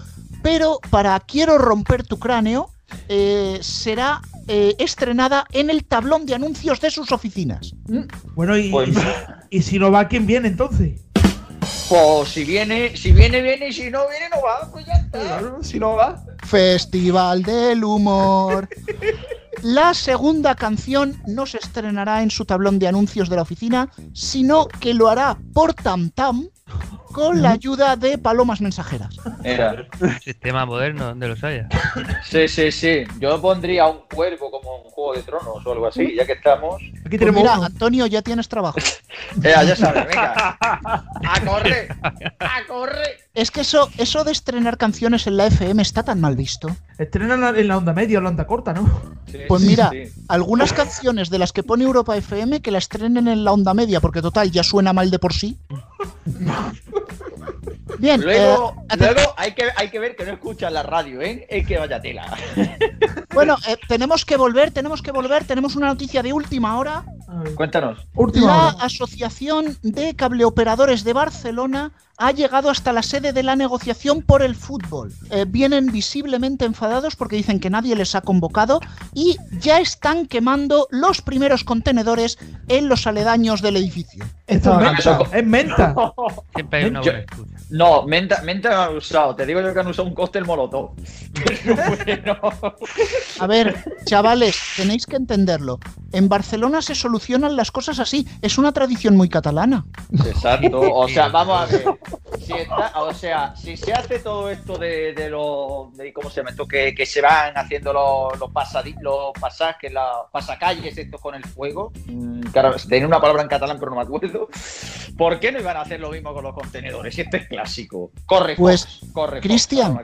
Pero para Quiero romper tu cráneo, eh, será eh, estrenada en el tablón de anuncios de sus oficinas. Bueno, y, Pues- y, y si no va, ¿quién viene entonces? Pues si viene, si viene, viene, y si no viene, no va. Pues ya está. Si no va. Festival del Humor. La segunda canción no se estrenará en su tablón de anuncios de la oficina, sino que lo hará por Tam Tam con la ayuda de palomas mensajeras. Mira. Sistema moderno, donde los haya. Sí, sí, sí. Yo pondría un cuervo como un juego de tronos o algo así, ya que estamos. Aquí Pues mira, Antonio, ya tienes trabajo. Eh, ya sabes, venga. A correr. A correr. Es que eso, eso de estrenar canciones en la FM está tan mal visto. Estrenan en la onda media o la onda corta, ¿no? Pues mira, algunas canciones de las que pone Europa FM que la estrenen en la onda media, porque total ya suena mal de por sí. Bien, Luego, eh, luego hay, que, hay que ver que no escuchan la radio, ¿eh? Es que vaya tela. bueno, eh, tenemos que volver, tenemos que volver, tenemos una noticia de última hora. Cuéntanos. La Asociación de Cableoperadores de Barcelona ha llegado hasta la sede de la negociación por el fútbol. Eh, vienen visiblemente enfadados porque dicen que nadie les ha convocado y ya están quemando los primeros contenedores en los aledaños del edificio. Esto es menta. Es menta. Siempre hay una Yo- buena excusa. No, menta, menta han usado. Te digo yo que han usado un cóctel molotov. Pero bueno. A ver, chavales, tenéis que entenderlo. En Barcelona se solucionan las cosas así. Es una tradición muy catalana. Exacto. O sea, vamos a ver. Si está- o sea, si se hace todo esto de, de los. de- ¿Cómo se llama esto? Que, que se van haciendo los, los, pasadi- los pasajes, los pasacalles estos con el fuego. Mm, Claro, tenía una palabra en catalán, pero no me acuerdo. ¿Por qué no iban a hacer lo mismo con los contenedores? Si este es clásico. Corre, Pues, Fox, corre, Cristian.